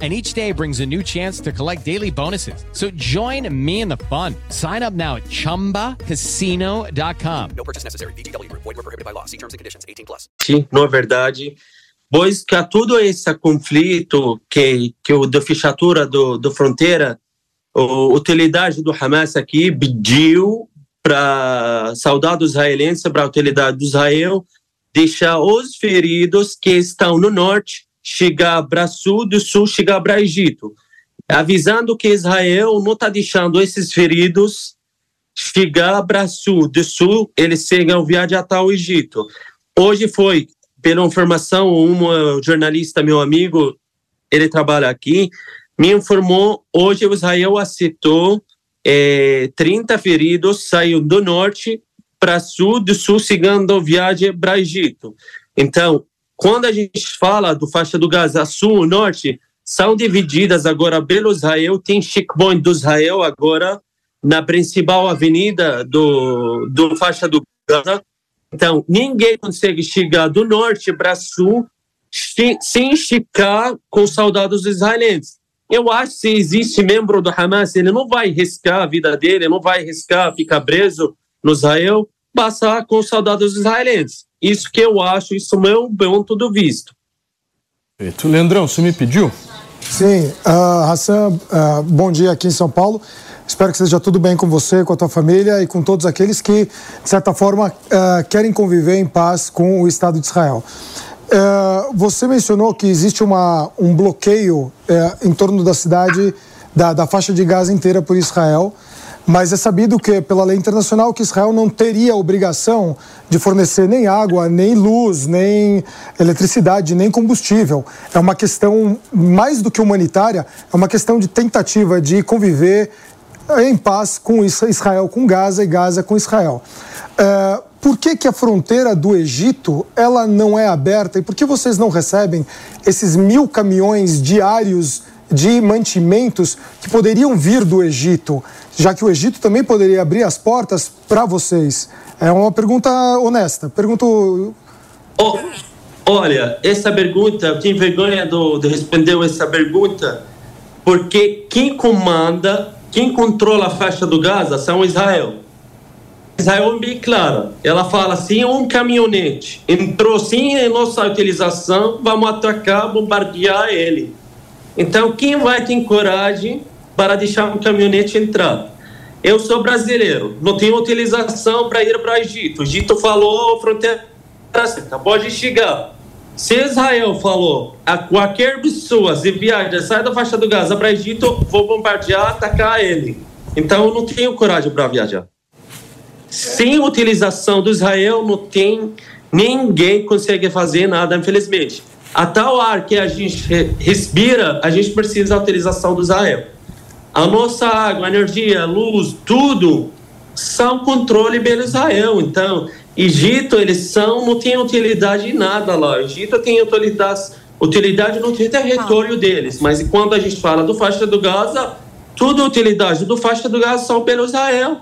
And each day brings a new chance to collect daily bonuses. So join me in the fun. Sign up now at chumbacasino.com. No purchase necessary. Group. Void were prohibited by law. See terms and conditions. 18 plus. Sim, não é verdade. Pois que a todo esse conflito que, que o da fechatura do, do fronteira, a utilidade do Hamas aqui pediu para soldados israelenses, para a utilidade do Israel, deixar os feridos que estão no norte chegar para sul, do sul chegar para Egito, avisando que Israel não está deixando esses feridos chegar para sul, do sul eles chegam viagem até o Egito. Hoje foi, pela informação, um jornalista, meu amigo, ele trabalha aqui, me informou, hoje o Israel aceitou é, 30 feridos, saiu do norte para sul, do sul seguindo viagem para Egito. Então, quando a gente fala do faixa do Gaza sul norte, são divididas agora pelo Israel, tem checkpoint do Israel agora na principal avenida do, do faixa do Gaza. Então, ninguém consegue chegar do norte para sul sem checar com soldados israelenses. Eu acho que se existe membro do Hamas, ele não vai riscar a vida dele, não vai riscar ficar preso no Israel, passar com soldados israelenses. Isso que eu acho, isso é o meu ponto de vista. Perfeito. Leandrão, você me pediu? Sim, uh, Hassan, uh, bom dia aqui em São Paulo. Espero que esteja tudo bem com você, com a tua família e com todos aqueles que, de certa forma, uh, querem conviver em paz com o Estado de Israel. Uh, você mencionou que existe uma, um bloqueio uh, em torno da cidade, da, da faixa de Gaza inteira por Israel. Mas é sabido que, pela lei internacional, que Israel não teria obrigação de fornecer nem água, nem luz, nem eletricidade, nem combustível. É uma questão, mais do que humanitária, é uma questão de tentativa de conviver em paz com Israel, com Gaza e Gaza com Israel. É, por que, que a fronteira do Egito ela não é aberta e por que vocês não recebem esses mil caminhões diários de mantimentos que poderiam vir do Egito, já que o Egito também poderia abrir as portas para vocês? É uma pergunta honesta. Pergunto. Oh, olha, essa pergunta, eu tenho vergonha do, de responder essa pergunta, porque quem comanda, quem controla a faixa do Gaza são Israel. Israel é bem clara. Ela fala assim: um caminhonete entrou sim em nossa utilização, vamos atacar, bombardear ele. Então, quem vai ter coragem para deixar um caminhonete entrar? Eu sou brasileiro, não tenho utilização para ir para o Egito. O Egito falou, fronteira pode chegar. Se Israel falou a qualquer pessoa se viaja, sai da faixa do Gaza para o Egito, vou bombardear, atacar ele. Então, eu não tenho coragem para viajar. Sem utilização do Israel, não tem ninguém consegue fazer nada, infelizmente. até o ar que a gente respira, a gente precisa da autorização do Israel. A nossa água, energia, luz, tudo são controle pelo Israel. Então, Egito, eles são, não tem utilidade em nada lá. Egito tem utilidade, utilidade no território deles. Mas quando a gente fala do faixa do Gaza, tudo utilidade do faixa do Gaza são pelo Israel.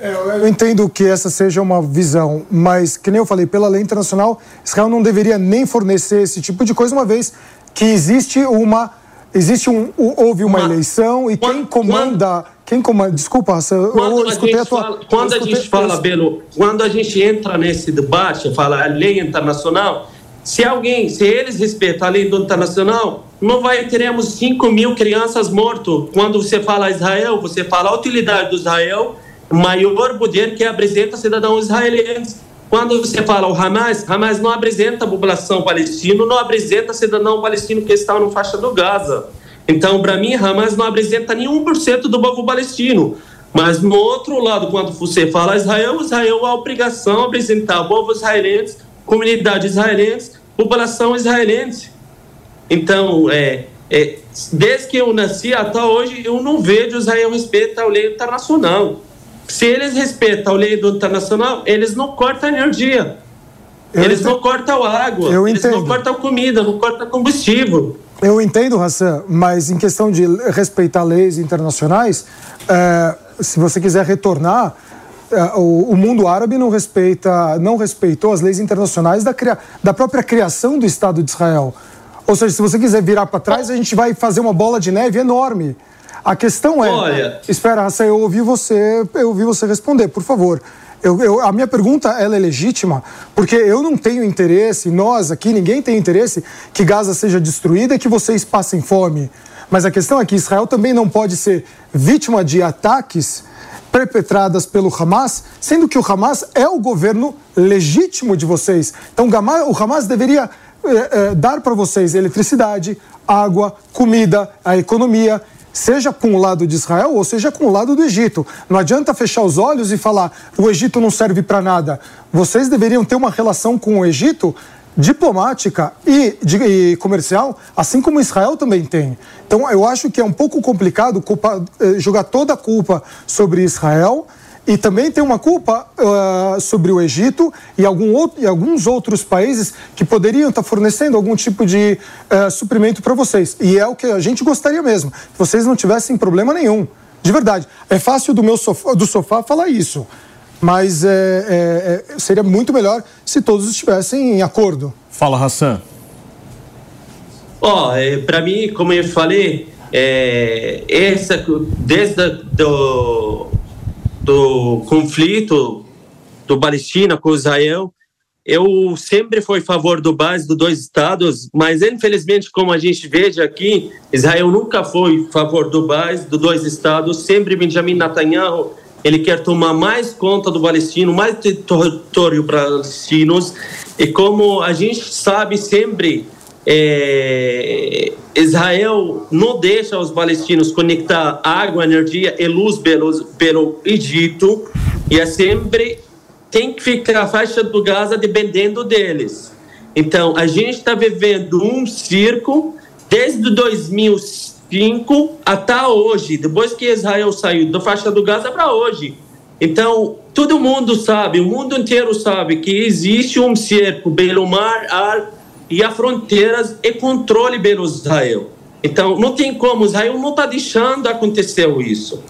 É, Eu entendo que essa seja uma visão, mas, que nem eu falei, pela lei internacional, Israel não deveria nem fornecer esse tipo de coisa, uma vez que existe uma. Existe um. Houve uma eleição e quem comanda. Quem comanda. Desculpa, eu Quando a escutei a gente tua. fala, quando a gente fala, Belo, quando a gente entra nesse debate, fala a lei internacional, se alguém, se eles respeitam a lei do internacional, não vai teremos 5 mil crianças mortas. Quando você fala Israel, você fala a utilidade do Israel, maior poder que apresenta cidadãos israelenses. Quando você fala o Hamas, Hamas não apresenta a população palestina, não apresenta cidadão palestino que está no faixa do Gaza. Então, para mim, Hamas não apresenta nenhum por cento do povo palestino. Mas no outro lado, quando você fala Israel, Israel a obrigação de apresentar o povo israelense, comunidade israelense, população israelense. Então, é, é, desde que eu nasci até hoje, eu não vejo Israel respeitar a lei internacional. Se eles respeitam a lei do internacional, eles não cortam energia. eles não cortam água, Eu eles não entendo. cortam comida, não cortam combustível. Eu entendo, Hassan, mas em questão de respeitar leis internacionais, eh, se você quiser retornar, eh, o, o mundo árabe não respeita, não respeitou as leis internacionais da, cria- da própria criação do Estado de Israel. Ou seja, se você quiser virar para trás, a gente vai fazer uma bola de neve enorme. A questão é. Olha. Espera, Hassan, eu ouvi você, eu ouvi você responder, por favor. Eu, eu- a minha pergunta ela é legítima, porque eu não tenho interesse, nós aqui, ninguém tem interesse que Gaza seja destruída e que vocês passem fome. Mas a questão é que Israel também não pode ser vítima de ataques perpetradas pelo Hamas, sendo que o Hamas é o governo legítimo de vocês. Então o Hamas deveria eh, eh, dar para vocês eletricidade, água, comida, a economia, seja com o lado de Israel ou seja com o lado do Egito. Não adianta fechar os olhos e falar o Egito não serve para nada. Vocês deveriam ter uma relação com o Egito diplomática e, de- e comercial, assim como Israel também tem. Então, eu acho que é um pouco complicado culpa- eh, jogar toda a culpa sobre Israel e também tem uma culpa ah, sobre o Egito e, algum outro, e alguns outros países que poderiam estar fornecendo algum tipo de ah, suprimento para vocês. E é o que a gente gostaria mesmo, que vocês não tivessem problema nenhum. De verdade. É fácil do meu sofá, do sofá falar isso. Mas é, é, é, seria muito melhor se todos estivessem em acordo. Fala, Hassan. Ó, é, para mim, como eu falei, é, essa desde do, do conflito do Palestina com Israel, eu sempre fui a favor do base dos dois estados, mas infelizmente, como a gente veja aqui, Israel nunca foi a favor do base dos dois estados. Sempre Benjamin Netanyahu ele quer tomar mais conta do palestino, mais território palestinos. E como a gente sabe sempre, é, Israel não deixa os palestinos conectar água, energia e luz pelo, pelo Egito. E é sempre tem que ficar a faixa do Gaza dependendo deles. Então, a gente está vivendo um circo desde 2005 até hoje, depois que Israel saiu da faixa do Gaza para hoje. Então, todo mundo sabe, o mundo inteiro sabe que existe um cerco pelo mar, ar e as fronteiras e controle pelo Israel. Então, não tem como, Israel não está deixando acontecer isso.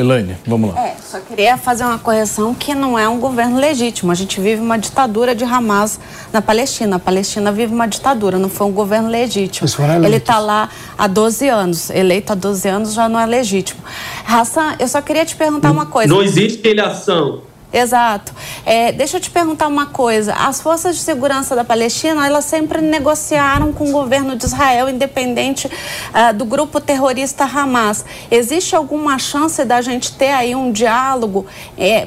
Elaine, vamos lá. É, só queria fazer uma correção que não é um governo legítimo. A gente vive uma ditadura de Hamas na Palestina. A Palestina vive uma ditadura, não foi um governo legítimo. Ele está lá há 12 anos. Eleito há 12 anos já não é legítimo. Hassan, eu só queria te perguntar uma coisa. Não existe eleição. Exato. É, deixa eu te perguntar uma coisa. As forças de segurança da Palestina, elas sempre negociaram com o governo de Israel, independente ah, do grupo terrorista Hamas. Existe alguma chance da gente ter aí um diálogo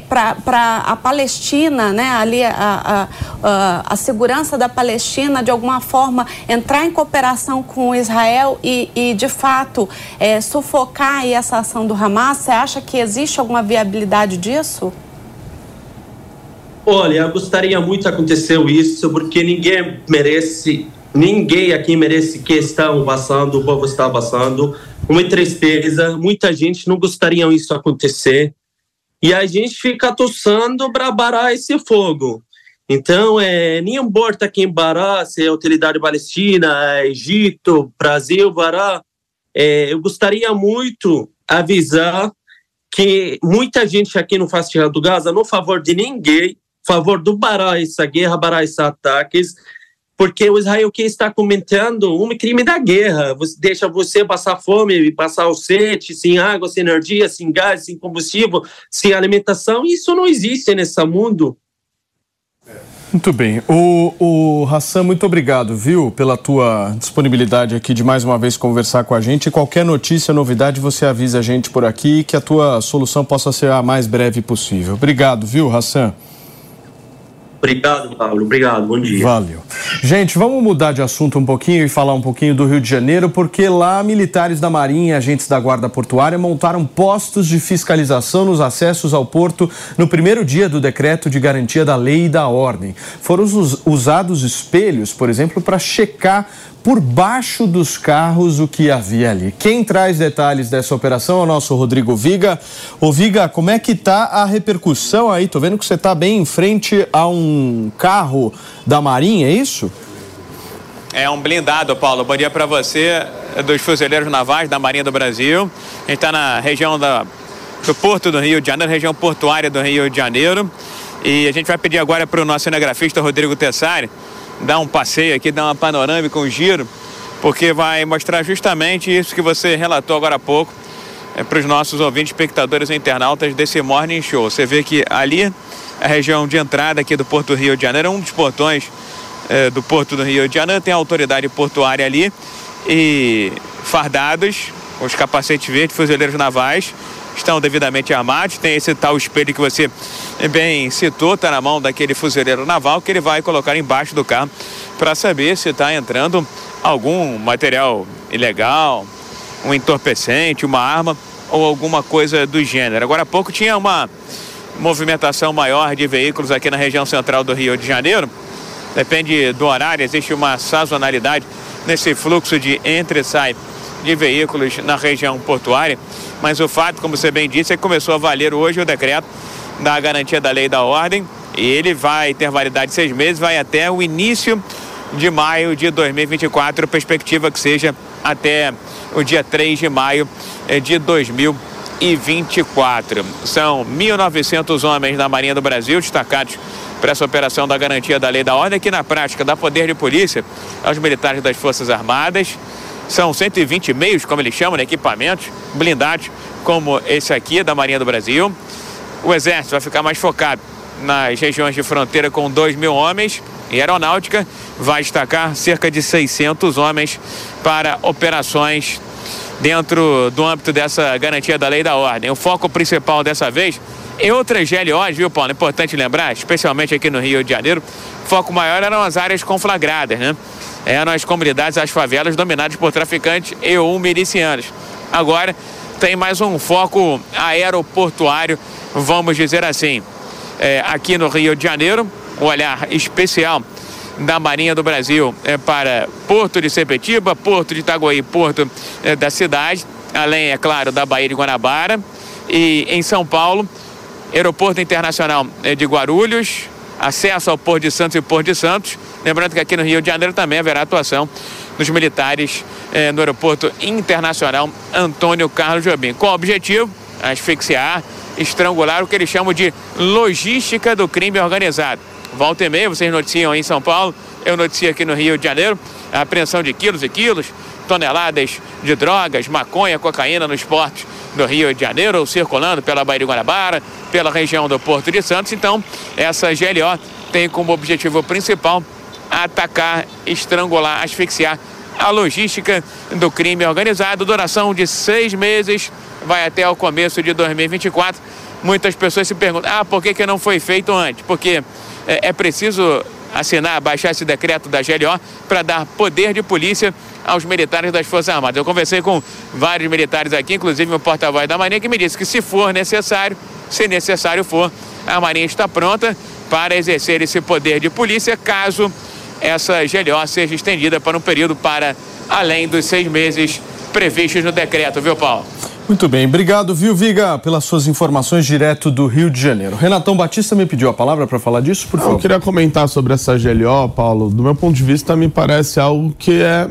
para a Palestina, né, ali a, a, a, a segurança da Palestina, de alguma forma, entrar em cooperação com Israel e, e de fato, é, sufocar essa ação do Hamas? Você acha que existe alguma viabilidade disso? Olha, gostaria muito aconteceu isso, porque ninguém merece, ninguém aqui merece que estão passando, o povo está passando. Uma tristeza, muita gente não gostaria isso acontecer. E a gente fica tossando para parar esse fogo. Então, é, nem importa quem bará, se é autoridade palestina, é Egito, Brasil, bará, é, eu gostaria muito avisar que muita gente aqui no Festival do Gaza, no favor de ninguém, favor do parar essa guerra, parar esses ataques, porque o Israel que está comentando um crime da guerra, você deixa você passar fome, passar o sede, sem água, sem energia, sem gás, sem combustível, sem alimentação, isso não existe nesse mundo. Muito bem. O, o Hassan, muito obrigado, viu, pela tua disponibilidade aqui de mais uma vez conversar com a gente. Qualquer notícia, novidade, você avisa a gente por aqui que a tua solução possa ser a mais breve possível. Obrigado, viu, Hassan? Obrigado, Paulo. Obrigado. Bom dia. Valeu. Gente, vamos mudar de assunto um pouquinho e falar um pouquinho do Rio de Janeiro, porque lá militares da Marinha e agentes da Guarda Portuária montaram postos de fiscalização nos acessos ao porto no primeiro dia do decreto de garantia da lei e da ordem. Foram usados espelhos, por exemplo, para checar por baixo dos carros o que havia ali. Quem traz detalhes dessa operação é o nosso Rodrigo Viga. Ô Viga, como é que tá a repercussão aí? Tô vendo que você está bem em frente a um carro da Marinha, é isso? É um blindado, Paulo. Bom dia para você, dos fuzileiros navais da Marinha do Brasil. A gente está na região da, do Porto do Rio de Janeiro, região portuária do Rio de Janeiro. E a gente vai pedir agora para o nosso cinegrafista Rodrigo Tessari dar um passeio aqui, dar uma panorâmica, um giro, porque vai mostrar justamente isso que você relatou agora há pouco é, para os nossos ouvintes, espectadores e internautas desse Morning Show. Você vê que ali, a região de entrada aqui do Porto Rio de Janeiro, um dos portões é, do Porto do Rio de Janeiro, tem a autoridade portuária ali e fardados, os capacetes verdes, fuzileiros navais, estão devidamente armados. Tem esse tal espelho que você bem citou, está na mão daquele fuzileiro naval que ele vai colocar embaixo do carro para saber se está entrando algum material ilegal, um entorpecente, uma arma ou alguma coisa do gênero. Agora há pouco tinha uma movimentação maior de veículos aqui na região central do Rio de Janeiro. Depende do horário, existe uma sazonalidade nesse fluxo de entre e sai de veículos na região portuária. Mas o fato, como você bem disse, é que começou a valer hoje o decreto da garantia da lei e da ordem. E ele vai ter validade de seis meses, vai até o início de maio de 2024, perspectiva que seja até o dia 3 de maio eh, de 2024. São 1.900 homens da Marinha do Brasil destacados para essa operação da garantia da lei da ordem, que na prática dá poder de polícia aos militares das Forças Armadas, são 120 meios, como eles chamam, né, equipamentos blindados, como esse aqui da Marinha do Brasil. O Exército vai ficar mais focado nas regiões de fronteira com 2 mil homens e a Aeronáutica vai destacar cerca de 600 homens para operações dentro do âmbito dessa garantia da lei da ordem. O foco principal dessa vez em outras GLOs, viu, Paulo? Importante lembrar, especialmente aqui no Rio de Janeiro, foco maior eram as áreas conflagradas, né? Eram as comunidades, as favelas dominadas por traficantes e ou milicianos. Agora tem mais um foco aeroportuário, vamos dizer assim. É, aqui no Rio de Janeiro, o olhar especial da Marinha do Brasil é para Porto de Sepetiba, Porto de Itaguaí, Porto é, da cidade, além, é claro, da Baía de Guanabara. E em São Paulo, Aeroporto Internacional eh, de Guarulhos, acesso ao Porto de Santos e Porto de Santos. Lembrando que aqui no Rio de Janeiro também haverá atuação dos militares eh, no Aeroporto Internacional Antônio Carlos Jobim. Com o objetivo, asfixiar, estrangular o que eles chamam de logística do crime organizado. Volta e meia, vocês noticiam aí em São Paulo, eu noticio aqui no Rio de Janeiro, a apreensão de quilos e quilos, toneladas de drogas, maconha, cocaína nos portos do Rio de Janeiro, circulando pela Baía de Guanabara, pela região do Porto de Santos. Então, essa GLO tem como objetivo principal atacar, estrangular, asfixiar a logística do crime organizado. Duração de seis meses, vai até o começo de 2024. Muitas pessoas se perguntam: ah, por que, que não foi feito antes? Porque é, é preciso assinar, baixar esse decreto da GLO para dar poder de polícia aos militares das Forças Armadas. Eu conversei com vários militares aqui, inclusive o porta-voz da Marinha, que me disse que se for necessário, se necessário for, a Marinha está pronta para exercer esse poder de polícia, caso essa GLO seja estendida para um período para além dos seis meses previstos no decreto, viu, Paulo? Muito bem, obrigado, viu, Viga, pelas suas informações direto do Rio de Janeiro. Renatão Batista me pediu a palavra para falar disso, por favor. Eu queria comentar sobre essa GLO, Paulo. Do meu ponto de vista, me parece algo que é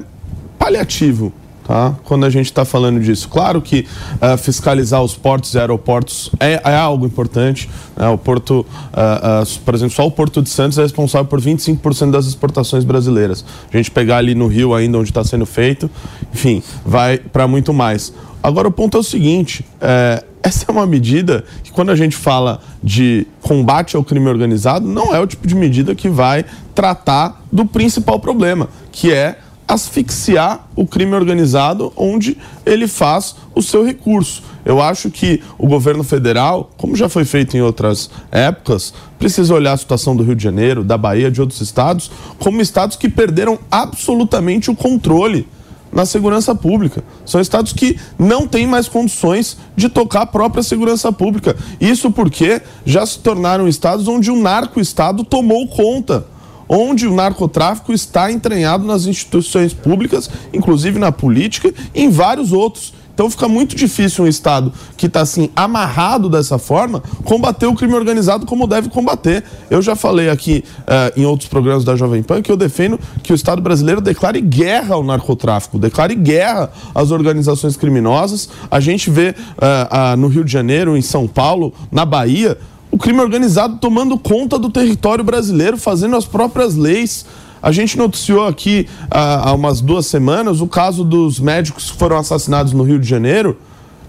paliativo. Tá? Quando a gente está falando disso. Claro que uh, fiscalizar os portos e aeroportos é, é algo importante. Né? O porto, uh, uh, por exemplo, só o Porto de Santos é responsável por 25% das exportações brasileiras. A gente pegar ali no Rio ainda onde está sendo feito, enfim, vai para muito mais. Agora o ponto é o seguinte: é, essa é uma medida que, quando a gente fala de combate ao crime organizado, não é o tipo de medida que vai tratar do principal problema, que é asfixiar o crime organizado onde ele faz o seu recurso. Eu acho que o governo federal, como já foi feito em outras épocas, precisa olhar a situação do Rio de Janeiro, da Bahia, de outros estados, como estados que perderam absolutamente o controle na segurança pública. São estados que não têm mais condições de tocar a própria segurança pública. Isso porque já se tornaram estados onde o narco-estado tomou conta onde o narcotráfico está entranhado nas instituições públicas, inclusive na política e em vários outros. Então fica muito difícil um Estado que está assim amarrado dessa forma combater o crime organizado como deve combater. Eu já falei aqui uh, em outros programas da Jovem Pan que eu defendo que o Estado brasileiro declare guerra ao narcotráfico, declare guerra às organizações criminosas. A gente vê uh, uh, no Rio de Janeiro, em São Paulo, na Bahia, o crime organizado tomando conta do território brasileiro, fazendo as próprias leis. A gente noticiou aqui há, há umas duas semanas o caso dos médicos que foram assassinados no Rio de Janeiro.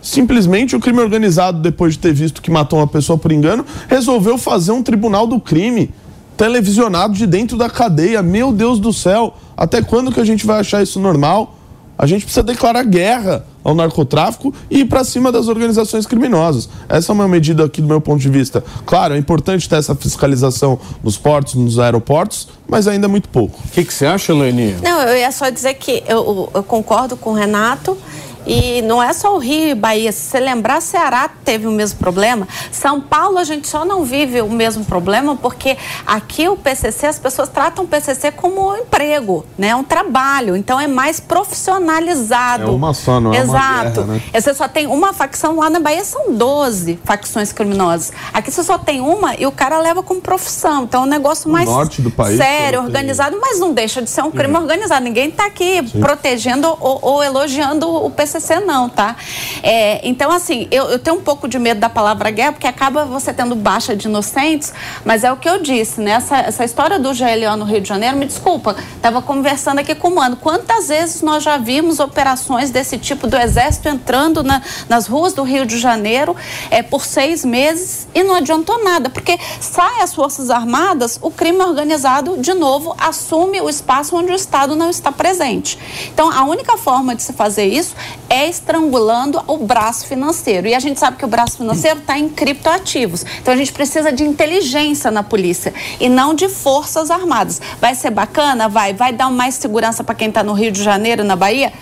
Simplesmente o crime organizado, depois de ter visto que matou uma pessoa por engano, resolveu fazer um tribunal do crime televisionado de dentro da cadeia. Meu Deus do céu, até quando que a gente vai achar isso normal? A gente precisa declarar guerra ao narcotráfico e ir para cima das organizações criminosas. Essa é uma medida aqui do meu ponto de vista. Claro, é importante ter essa fiscalização nos portos, nos aeroportos, mas ainda é muito pouco. O que, que você acha, Leni? Não, eu ia só dizer que eu, eu concordo com o Renato. E não é só o Rio e Bahia. Se você lembrar, Ceará teve o mesmo problema. São Paulo, a gente só não vive o mesmo problema porque aqui o PCC, as pessoas tratam o PCC como um emprego, né? um trabalho. Então é mais profissionalizado. É uma só, não é Exato. uma guerra, né? Você só tem uma facção. Lá na Bahia são 12 facções criminosas. Aqui você só tem uma e o cara leva como profissão. Então é um negócio mais país sério, só tem- organizado, mas não deixa de ser um crime Uhum. organizado. Ninguém está aqui protegendo ou, ou elogiando o PCC, não, tá? É, então, assim, eu, eu tenho um pouco de medo da palavra guerra, porque acaba você tendo baixa de inocentes, mas é o que eu disse, né? Essa, essa história do GLO no Rio de Janeiro, me desculpa, estava conversando aqui com o Mano. Quantas vezes nós já vimos operações desse tipo do Exército entrando na- nas ruas do Rio de Janeiro é, por seis meses e não adiantou nada, porque sai as Forças Armadas, o crime organizado, de novo, assume o espaço onde o Estado não está presente. Então, a única forma de se fazer isso é estrangulando o braço financeiro. E a gente sabe que o braço financeiro está em criptoativos. Então, a gente precisa de inteligência na polícia e não de forças armadas. Vai ser bacana? Vai. Vai dar mais segurança para quem está no Rio de Janeiro, na Bahia,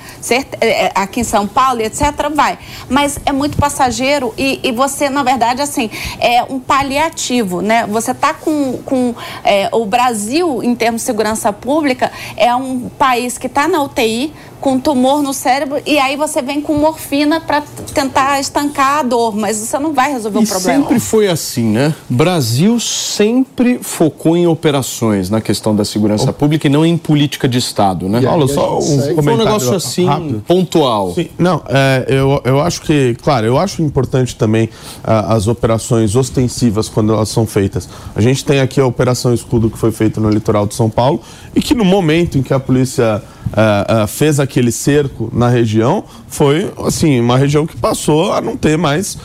é, é, aqui em São Paulo, etc. Vai. Mas é muito passageiro e, e você, na verdade, assim, é um paliativo, né? Você está com, com é, o Brasil, em termos de segurança pública, é um país que está na UTI, com tumor no cérebro, e aí você vem com morfina para tentar estancar a dor, mas você não vai resolver o E problema. sempre foi assim, né? Brasil sempre focou em operações na questão da segurança pública e não em política de Estado, né? Paulo, só um Foi um negócio assim, rápido. pontual. Sim, não, é, eu, eu acho que, claro, eu acho importante também ah, as operações ostensivas quando elas são feitas. A gente tem aqui a Operação Escudo que foi feita no litoral de São Paulo e que no momento em que a polícia ah, fez aquele cerco na região, foi assim, uma região que passou a não ter mais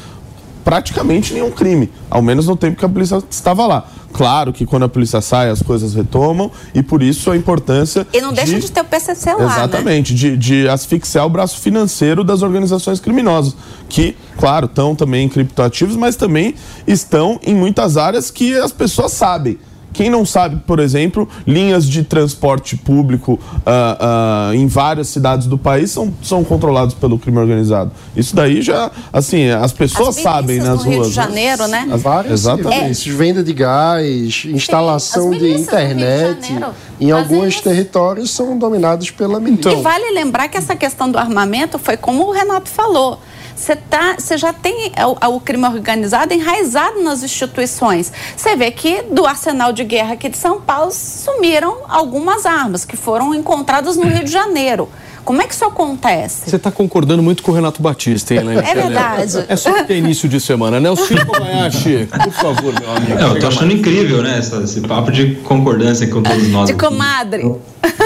praticamente nenhum crime, ao menos no tempo que a polícia estava lá. Claro que quando a polícia sai, as coisas retomam e por isso a importância E não deixa de ter o PCC lá, né? Exatamente, de, de asfixiar o braço financeiro das organizações criminosas, que, claro, estão também em criptoativos, mas também estão em muitas áreas que as pessoas sabem Quem não sabe, por exemplo, linhas de transporte público ah, ah, em várias cidades do país são, são controlados pelo crime organizado. Isso daí já, assim, as pessoas As sabem nas no Rio ruas. de Janeiro, né? As Exatamente. serviços, venda de gás, instalação de internet, Janeiro em alguns territórios são dominados pela milícia. E vale lembrar que essa questão do armamento foi como o Renato falou. Você tá, você já tem o, o crime organizado enraizado nas instituições. Você vê que do arsenal de guerra aqui de São Paulo sumiram algumas armas que foram encontradas no Rio de Janeiro. Como é que isso acontece? Você está concordando muito com o Renato Batista, hein, Helene? É verdade. É só porque é início de semana, né? O Chico *laughs* Kobayashi, por favor, meu amigo. Não, eu tô achando incrível, né? essa- esse papo de concordância com todos nós. De aqui. comadre.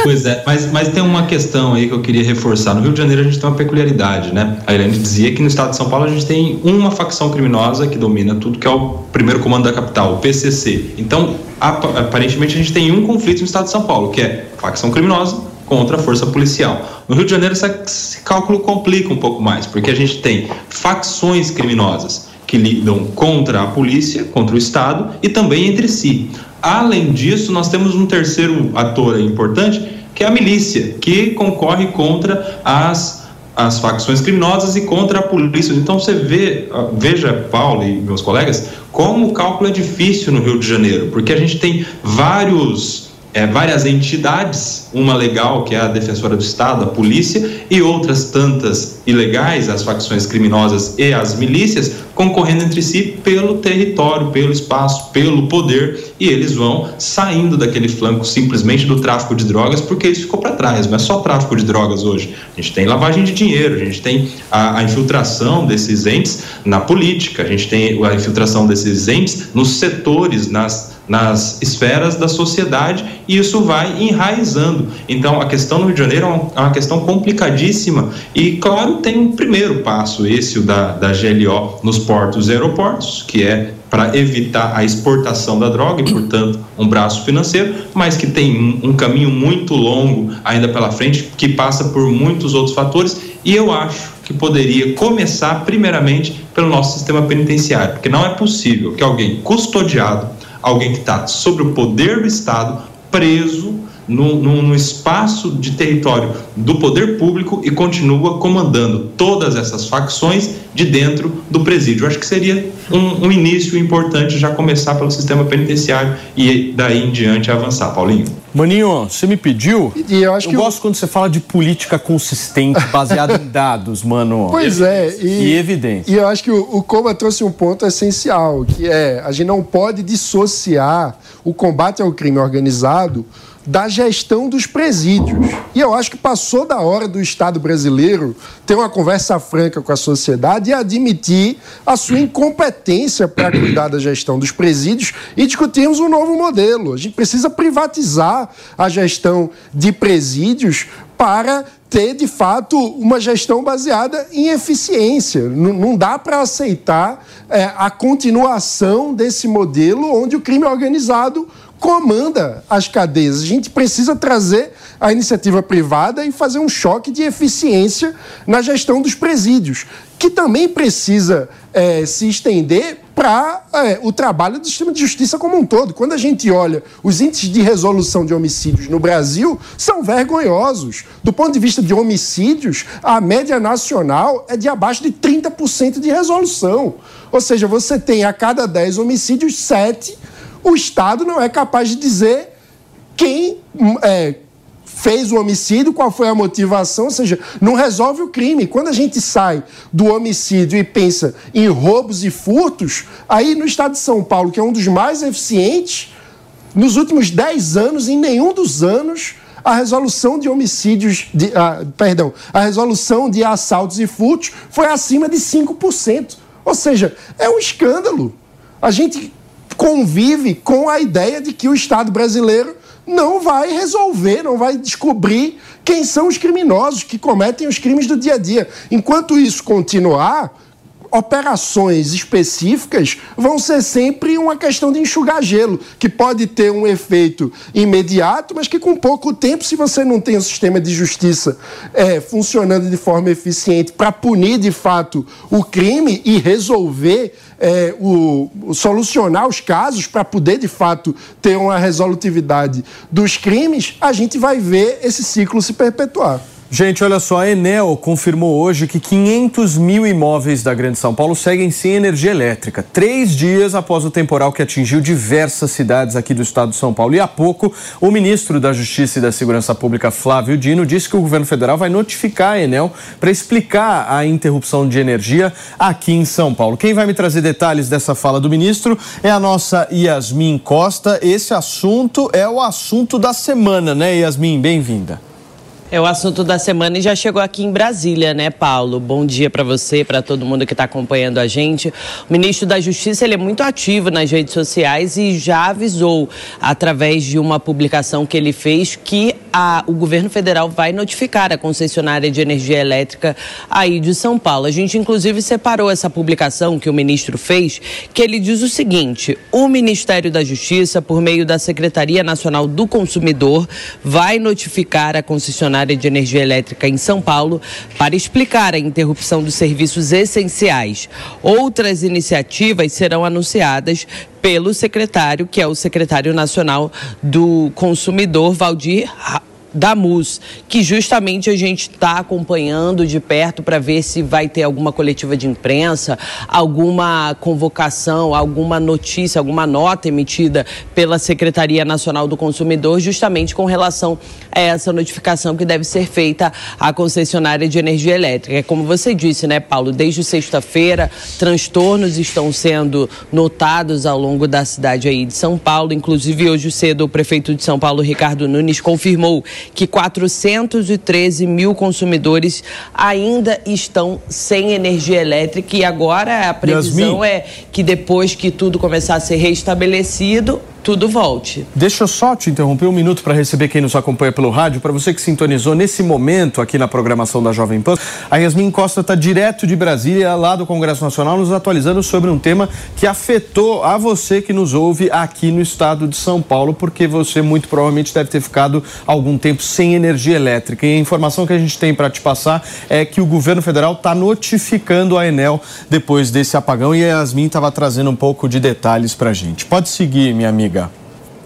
Pois é, mas, mas tem uma questão aí que eu queria reforçar. No Rio de Janeiro a gente tem uma peculiaridade, né? A Irene dizia que no estado de São Paulo a gente tem uma facção criminosa que domina tudo, que é o primeiro comando da capital, o PCC. Então, apa- aparentemente a gente tem um conflito no estado de São Paulo, que é facção criminosa contra a força policial. No Rio de Janeiro esse cálculo complica um pouco mais, porque a gente tem facções criminosas que lidam contra a polícia, contra o Estado e também entre si. Além disso, nós temos um terceiro ator importante, que é a milícia, que concorre contra as as facções criminosas e contra a polícia. Então você vê, ah, veja, Paulo e meus colegas, como o cálculo é difícil no Rio de Janeiro, porque a gente tem vários é, várias entidades, uma legal, que é a Defensora do Estado, a polícia, e outras tantas ilegais, as facções criminosas e as milícias, concorrendo entre si pelo território, pelo espaço, pelo poder, e eles vão saindo daquele flanco simplesmente do tráfico de drogas, porque isso ficou para trás. Não é só tráfico de drogas hoje. A gente tem lavagem de dinheiro, a gente tem a, a infiltração desses entes na política, a gente tem a infiltração desses entes nos setores, nas nas esferas da sociedade e isso vai enraizando. Então, a questão no Rio de Janeiro é uma, é uma questão complicadíssima e, claro, tem um primeiro passo, esse da, da GLO nos portos e aeroportos, que é para evitar a exportação da droga e, portanto, um braço financeiro, mas que tem um caminho muito longo ainda pela frente, que passa por muitos outros fatores e eu acho que poderia começar, primeiramente, pelo nosso sistema penitenciário, porque não é possível que alguém custodiado alguém que está sobre o poder do Estado, preso no, no, no, espaço de território do poder público e continua comandando todas essas facções de dentro do presídio. Eu acho que seria um, um início importante já começar pelo sistema penitenciário e daí em diante avançar. Paulinho. Maninho, você me pediu? E eu acho eu que gosto quando você fala de política consistente, *laughs* baseada em dados, mano. Pois é, e, e evidência. E eu acho que o, o Coma trouxe um ponto essencial, que é a gente não pode dissociar o combate ao crime organizado da gestão dos presídios. E eu acho que passou da hora do Estado brasileiro ter uma conversa franca com a sociedade e admitir a sua incompetência para cuidar da gestão dos presídios e discutirmos um novo modelo. A gente precisa privatizar a gestão de presídios para ter, de fato, uma gestão baseada em eficiência. N não dá para aceitar é, a continuação desse modelo onde o crime organizado comanda as cadeias. A gente precisa trazer a iniciativa privada e fazer um choque de eficiência na gestão dos presídios, que também precisa é, se estender para é, o trabalho do sistema de justiça como um todo. Quando a gente olha os índices de resolução de homicídios no Brasil, são vergonhosos. Do ponto de vista de homicídios, a média nacional é de abaixo de 30% de resolução. Ou seja, você tem a cada 10 homicídios, 7 o Estado não é capaz de dizer quem é, fez o homicídio, qual foi a motivação, ou seja, não resolve o crime. Quando a gente sai do homicídio e pensa em roubos e furtos, aí no estado de São Paulo, que é um dos mais eficientes, nos últimos 10 anos, em nenhum dos anos, a resolução de homicídios, de, ah, perdão, a resolução de assaltos e furtos foi acima de 5%. Ou seja, é um escândalo. A gente convive com a ideia de que o Estado brasileiro não vai resolver, não vai descobrir quem são os criminosos que cometem os crimes do dia a dia. Enquanto isso continuar, operações específicas vão ser sempre uma questão de enxugar gelo, que pode ter um efeito imediato, mas que com pouco tempo, se você não tem um sistema de justiça é, funcionando de forma eficiente para punir de fato o crime e resolver é, o, solucionar os casos para poder de fato ter uma resolutividade dos crimes, a gente vai ver esse ciclo se perpetuar. Gente, olha só, a Enel confirmou hoje que 500 mil imóveis da Grande São Paulo seguem sem energia elétrica, três dias após o temporal que atingiu diversas cidades aqui do estado de São Paulo. E há pouco, o ministro da Justiça e da Segurança Pública, Flávio Dino, disse que o governo federal vai notificar a Enel para explicar a interrupção de energia aqui em São Paulo. Quem vai me trazer detalhes dessa fala do ministro é a nossa Yasmin Costa. Esse assunto é o assunto da semana, né, Yasmin? Bem-vinda. É o assunto da semana e já chegou aqui em Brasília, né, Paulo? Bom dia para você, para todo mundo que está acompanhando a gente. O ministro da Justiça ele é muito ativo nas redes sociais e já avisou, através de uma publicação que ele fez, que a, o governo federal vai notificar a concessionária de energia elétrica aí de São Paulo. A gente, inclusive, separou essa publicação que o ministro fez, que ele diz o seguinte: o Ministério da Justiça, por meio da Secretaria Nacional do Consumidor, vai notificar a concessionária de energia elétrica em São Paulo para explicar a interrupção dos serviços essenciais. Outras iniciativas serão anunciadas pelo secretário, que é o secretário nacional do consumidor, Valdir da MUS, que justamente a gente está acompanhando de perto para ver se vai ter alguma coletiva de imprensa, alguma convocação, alguma notícia, alguma nota emitida pela Secretaria Nacional do Consumidor, justamente com relação a essa notificação que deve ser feita à concessionária de energia elétrica. É como você disse, né, Paulo? Desde sexta-feira, transtornos estão sendo notados ao longo da cidade aí de São Paulo. Inclusive, hoje cedo, o prefeito de São Paulo, Ricardo Nunes, confirmou que 413 mil consumidores ainda estão sem energia elétrica e agora a previsão Yasmin. é que depois que tudo começar a ser restabelecido, tudo volte. Deixa eu só te interromper um minuto para receber quem nos acompanha pelo rádio. Para você que sintonizou nesse momento aqui na programação da Jovem Pan, a Yasmin Costa está direto de Brasília, lá do Congresso Nacional, nos atualizando sobre um tema que afetou a você que nos ouve aqui no estado de São Paulo, porque você muito provavelmente deve ter ficado algum tempo sem energia elétrica. E a informação que a gente tem para te passar é que o governo federal está notificando a Enel depois desse apagão e a Yasmin estava trazendo um pouco de detalhes para a gente. Pode seguir, minha amiga.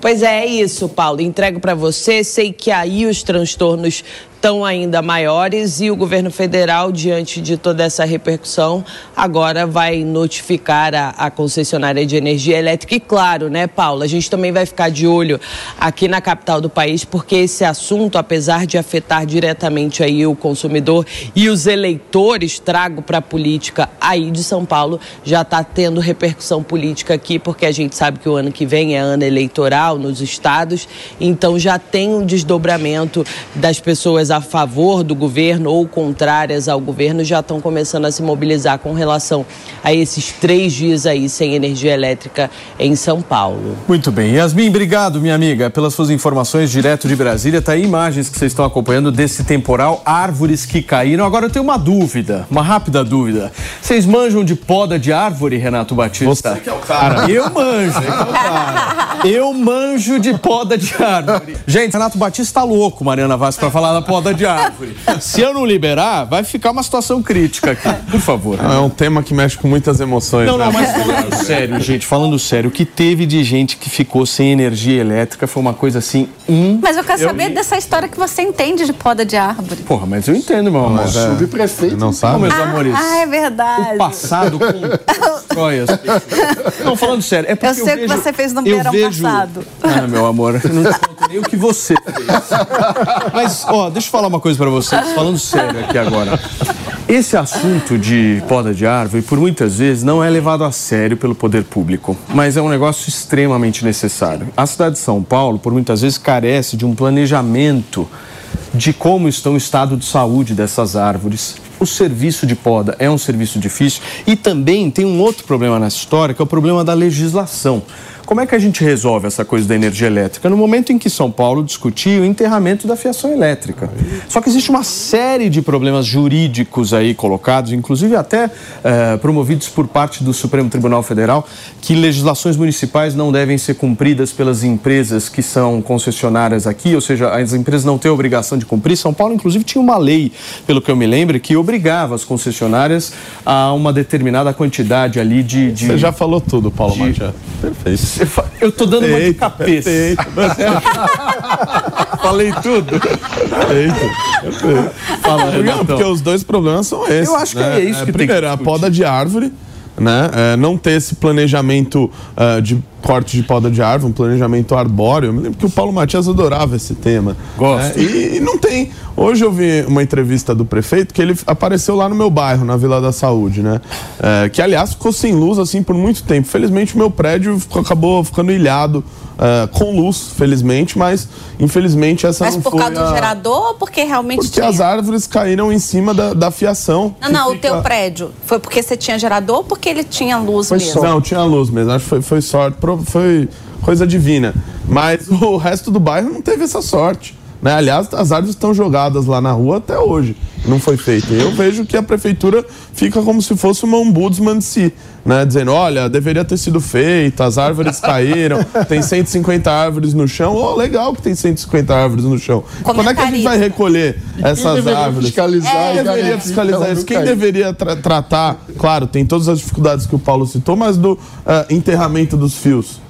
Pois é, é isso, Paulo. Entrego para você. Sei que aí os transtornos estão ainda maiores e o governo federal, diante de toda essa repercussão, agora vai notificar a, a, concessionária de energia elétrica. E claro, né, Paulo, a gente também vai ficar de olho aqui na capital do país, porque esse assunto, apesar de afetar diretamente aí o consumidor e os eleitores, trago para a política aí de São Paulo, já está tendo repercussão política aqui, porque a gente sabe que o ano que vem é ano eleitoral nos estados, então já tem um desdobramento das pessoas a favor do governo ou contrárias ao governo já estão começando a se mobilizar com relação a esses três dias aí sem energia elétrica em São Paulo. Muito bem. Yasmin, obrigado, minha amiga, pelas suas informações direto de Brasília. Tá aí imagens que vocês estão acompanhando desse temporal, árvores que caíram. Agora eu tenho uma dúvida, uma rápida dúvida. Vocês manjam de poda de árvore, Renato Batista? Você que é o cara. Eu manjo. Eu manjo de poda de árvore. Gente, Renato Batista tá louco, Mariana Vaz, para falar da poda de árvore. Se eu não liberar, vai ficar uma situação crítica aqui. Por favor. É um tema que mexe com muitas emoções. Não, não, né? mas falando *laughs* sério, gente, falando sério, o que teve de gente que ficou sem energia elétrica foi uma coisa assim. Hum, Mas eu quero saber dessa história que você entende de poda de árvore. Porra, mas eu entendo, meu amor. Mas é- Subprefeito. Não Não, sabe? meus Ah, amores. ah, é verdade. O passado constrói as pessoas. Não, falando sério, é porque Eu sei o que vejo- você fez no eu verão vejo- passado. Ah, meu amor, eu não *laughs* te conto nem o que você fez. Mas, ó, deixa eu falar uma coisa pra vocês, falando sério aqui agora. Esse assunto de poda de árvore, por muitas vezes, não é levado a sério pelo poder público, mas é um negócio extremamente necessário. A cidade de São Paulo, por muitas vezes, carece de um planejamento de como estão o estado de saúde dessas árvores. O serviço de poda é um serviço difícil e também tem um outro problema nessa história, que é o problema da legislação. Como é que a gente resolve essa coisa da energia elétrica? No momento em que São Paulo discutiu o enterramento da fiação elétrica. Só que existe uma série de problemas jurídicos aí colocados, inclusive até eh, promovidos por parte do Supremo Tribunal Federal, que legislações municipais não devem ser cumpridas pelas empresas que são concessionárias aqui, ou seja, as empresas não têm obrigação de cumprir. São Paulo, inclusive, tinha uma lei, pelo que eu me lembro, que obrigava as concessionárias a uma determinada quantidade ali de. de... Você já falou tudo, Paulo Matias. Perfeito. Eu tô dando uma de Perfeito, cabeça. perfeito. *laughs* Falei tudo. Perfeito. Fala, Porque- Renatão. Porque os dois problemas são esses. Eu acho que né? é isso que tem Primeiro, que a poda de árvore, né? É, não ter esse planejamento ah, de corte de poda de árvore, um planejamento arbóreo. Eu me lembro que o Paulo Matias adorava esse tema. Gosto. né? E, e não tem. Hoje eu vi uma entrevista do prefeito que ele apareceu lá no meu bairro, na Vila da Saúde, né? É, que aliás ficou sem luz assim por muito tempo. Felizmente o meu prédio ficou- acabou ficando ilhado. ah, com luz, felizmente, mas infelizmente essa Mas não por foi causa do a- gerador ou porque realmente porque tinha? as árvores caíram em cima da, da fiação. Não, não, o fica- teu prédio. Foi porque você tinha gerador ou porque ele tinha luz mesmo? Não, tinha luz mesmo. Acho que foi, foi sorte, pro- foi coisa divina. Mas o resto do bairro não teve essa sorte. Né? Aliás, as árvores estão jogadas lá na rua até hoje. Não foi feito. Eu vejo que a prefeitura fica como se fosse uma ombudsman de si. Né? Dizendo, olha, deveria ter sido feito, as árvores *laughs* caíram, tem 150 árvores no chão. Oh, legal que tem 150 árvores no chão. Quando é que a gente vai recolher essas deveria árvores? fiscalizar Quem e deveria fiscalizar isso? Quem deveria tra- tratar? Claro, tem todas as dificuldades que o Paulo citou, mas do ah, enterramento dos fios.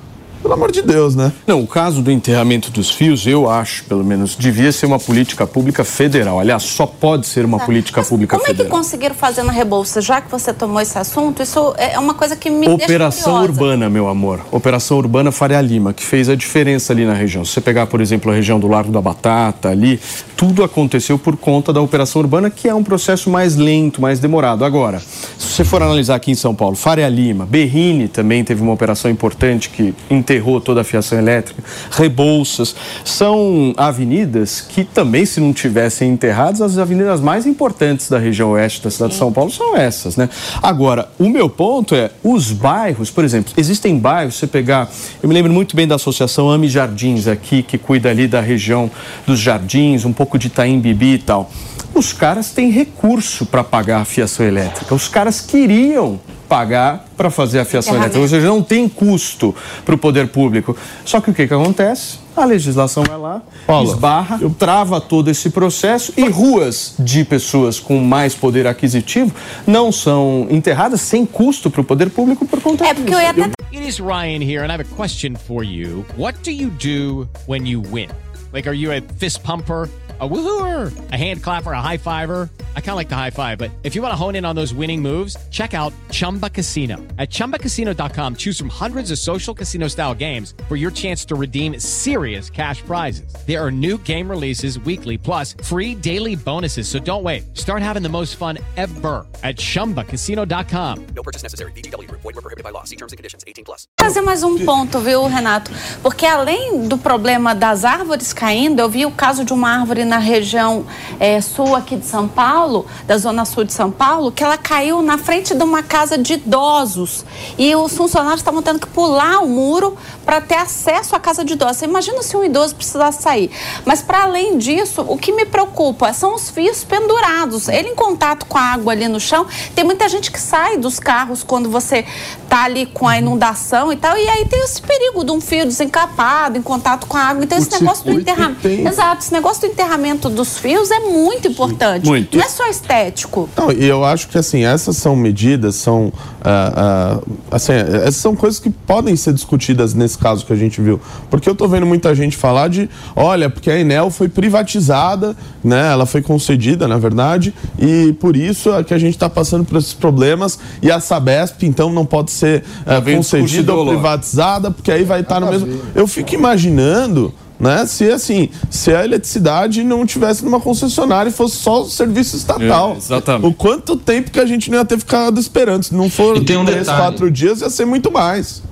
Pelo amor de Deus, né? Não, o caso do enterramento dos fios, eu acho, pelo menos, devia ser uma política pública federal. Aliás, só pode ser uma política pública Como é que federal. conseguiram fazer na Rebouça? Já que você tomou esse assunto, isso é uma coisa que me Operação. Urbana, meu amor. Operação Urbana Faria Lima, que fez a diferença ali na região. Se você pegar, por exemplo, a região do Largo da Batata, ali, tudo aconteceu por conta da Operação Urbana, que é um processo mais lento, mais demorado. Agora, se você for analisar aqui em São Paulo, Faria Lima, Berrini também teve uma operação importante que enterrou toda a fiação elétrica, Rebouças, são avenidas que também, se não tivessem enterradas, as avenidas mais importantes da região oeste da cidade de São Paulo são essas, né? Agora, o meu ponto é, os bairros, por exemplo, existem bairros, você pegar, eu me lembro muito bem da associação Ami Jardins aqui, que cuida ali da região dos jardins, um pouco de Itaim Bibi e tal. Os caras têm recurso para pagar a fiação elétrica. Os caras queriam pagar para fazer a fiação elétrica, ou seja, não tem custo para o poder público. Só que o que, que acontece? A legislação vai lá, esbarra, trava todo esse processo e ruas de pessoas com mais poder aquisitivo não são enterradas sem custo para o poder público por conta É porque eu ia até It is Ryan here, and I have a question for you. What do you do when you win? Like, are you a fist pumper? A woohooer, a hand clapper, a high fiver. I kind of like the high five, but if you want to hone in on those winning moves, check out Chumba Casino. At chumbacasino.com, choose from hundreds of social casino style games for your chance to redeem serious cash prizes. There are new game releases weekly, plus free daily bonuses. So don't wait. Start having the most fun ever at chumbacasino.com. No purchase necessary. VGW Group. Void were prohibited by law. See terms and conditions. 18 plus. fazer mais um ponto, viu, Renato? Porque além do problema das árvores caindo, eu vi o caso de uma árvore na região eh, sul aqui de São Paulo, da zona sul de São Paulo, que ela caiu na frente de uma casa de idosos. E os funcionários estavam tendo que pular o muro para ter acesso à casa de idosos. Você imagina se um idoso precisasse sair. Mas para além disso, o que me preocupa são os fios pendurados. Ele em contato com a água ali no chão. Tem muita gente que sai dos carros quando você tá ali com a inundação e tal. E aí tem esse perigo de um fio desencapado em contato com a água. Então, esse negócio do enterramento. tem- Exato, esse negócio do enterramento dos fios é muito importante. Muito. Não é só estético. Não, e eu acho que assim, essas são medidas, são. ah, ah, assim, essas são coisas que podem ser discutidas nesse caso que a gente viu. Porque eu tô vendo muita gente falar de, olha, porque a Enel foi privatizada, né? Ela foi concedida, na verdade, e por isso é que a gente está passando por esses problemas. E a Sabesp, então, não pode ser ah, concedida ou privatizada, porque aí vai estar no mesmo. Eu fico imaginando. Né? Se assim, se a eletricidade não tivesse numa concessionária e fosse só serviço estatal. É, exatamente. O quanto tempo que a gente não ia ter ficado esperando? Se não for E tem um três, detalhe. quatro dias, ia ser muito mais.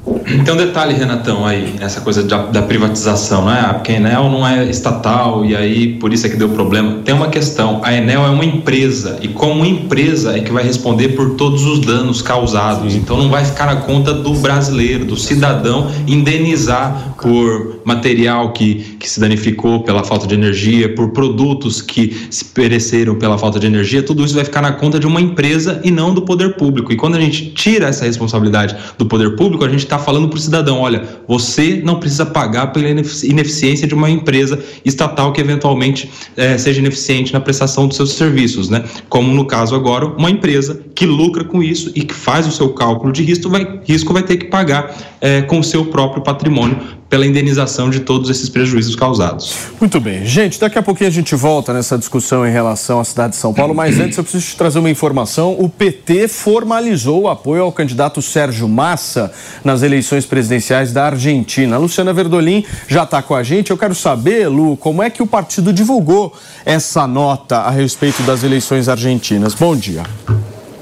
Tem um detalhe, Renatão, aí, nessa coisa da, da privatização, não é? Ah, Porque a Enel não é estatal e aí por isso é que deu problema. Tem uma questão: a Enel é uma empresa e, como empresa, é que vai responder por todos os danos causados. Então não vai ficar na conta do brasileiro, do cidadão, indenizar por material que, que se danificou pela falta de energia, por produtos que se pereceram pela falta de energia. Tudo isso vai ficar na conta de uma empresa e não do poder público. E quando a gente tira essa responsabilidade do poder público, a gente está falando para o cidadão: olha, você não precisa pagar pela inefici- ineficiência de uma empresa estatal que eventualmente eh, seja ineficiente na prestação dos seus serviços, né? Como no caso agora, uma empresa que lucra com isso e que faz o seu cálculo de risco vai, risco vai ter que pagar eh, com o seu próprio patrimônio pela indenização de todos esses prejuízos causados. Muito bem. Gente, daqui a pouquinho a gente volta nessa discussão em relação à cidade de São Paulo, mas antes eu preciso te trazer uma informação. O PT formalizou o apoio ao candidato Sérgio Massa nas eleições presidenciais da Argentina. A Luciana Verdolim já está com a gente. Eu quero saber, Lu, como é que o partido divulgou essa nota a respeito das eleições argentinas. Bom dia.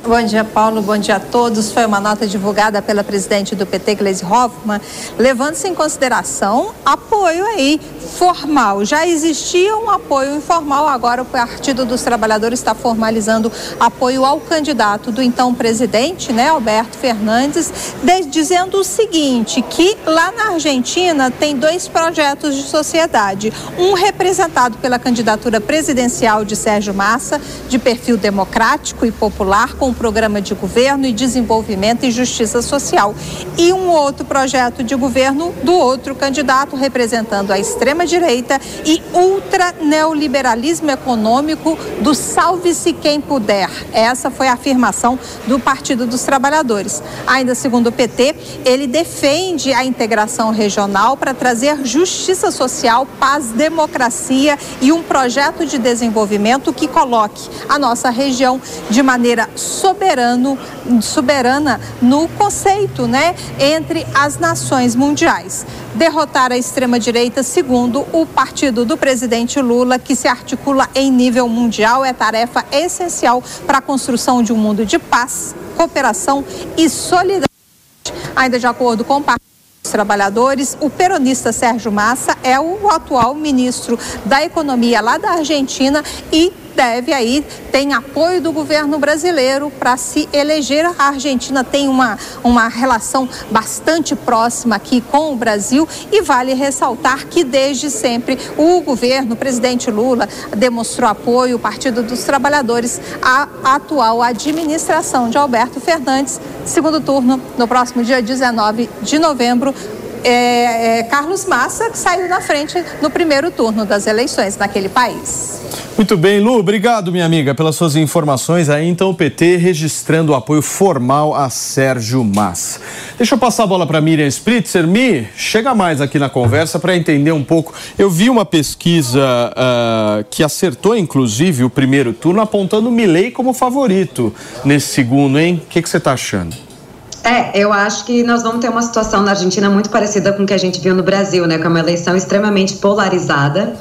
Bom dia, Paulo. Bom dia a todos. Foi uma nota divulgada pela presidente do PT, Gleisi Hoffmann, levando-se em consideração apoio aí formal. Já existia um apoio informal, agora o Partido dos Trabalhadores está formalizando apoio ao candidato do então presidente, né, Alberto Fernandes, de- dizendo o seguinte, que lá na Argentina tem dois projetos de sociedade. Um representado pela candidatura presidencial de Sérgio Massa, de perfil democrático e popular, com programa de governo e desenvolvimento e justiça social. E um outro projeto de governo do outro candidato, representando a extrema-direita e ultra-neoliberalismo econômico do salve-se quem puder. Essa foi a afirmação do Partido dos Trabalhadores. Ainda segundo o PT, ele defende a integração regional para trazer justiça social, paz, democracia e um projeto de desenvolvimento que coloque a nossa região de maneira soberano, soberana no conceito, né, entre as nações mundiais. Derrotar a extrema-direita, segundo o partido do presidente Lula, que se articula em nível mundial, é tarefa essencial para a construção de um mundo de paz, cooperação e solidariedade. Ainda de acordo com o Partido dos Trabalhadores, o peronista Sérgio Massa é o atual ministro da Economia lá da Argentina e deve aí, tem apoio do governo brasileiro para se eleger. A Argentina tem uma, uma relação bastante próxima aqui com o Brasil e vale ressaltar que desde sempre o governo, o presidente Lula, demonstrou apoio, o Partido dos Trabalhadores, à atual administração de Alberto Fernandes. Segundo turno, no próximo dia 19 de novembro, é, é, Carlos Massa que saiu na frente no primeiro turno das eleições naquele país. Muito bem, Lu, obrigado, minha amiga, pelas suas informações. Aí então o PT registrando o apoio formal a Sérgio Massa. Deixa eu passar a bola para Miriam Spritzer. Mi, chega mais aqui na conversa para entender um pouco. Eu vi uma pesquisa ah, que acertou, inclusive, o primeiro turno, apontando o Milley como favorito nesse segundo, hein? O que você está achando? É, eu acho que nós vamos ter uma situação na Argentina muito parecida com o que a gente viu no Brasil, né? Com uma eleição extremamente polarizada.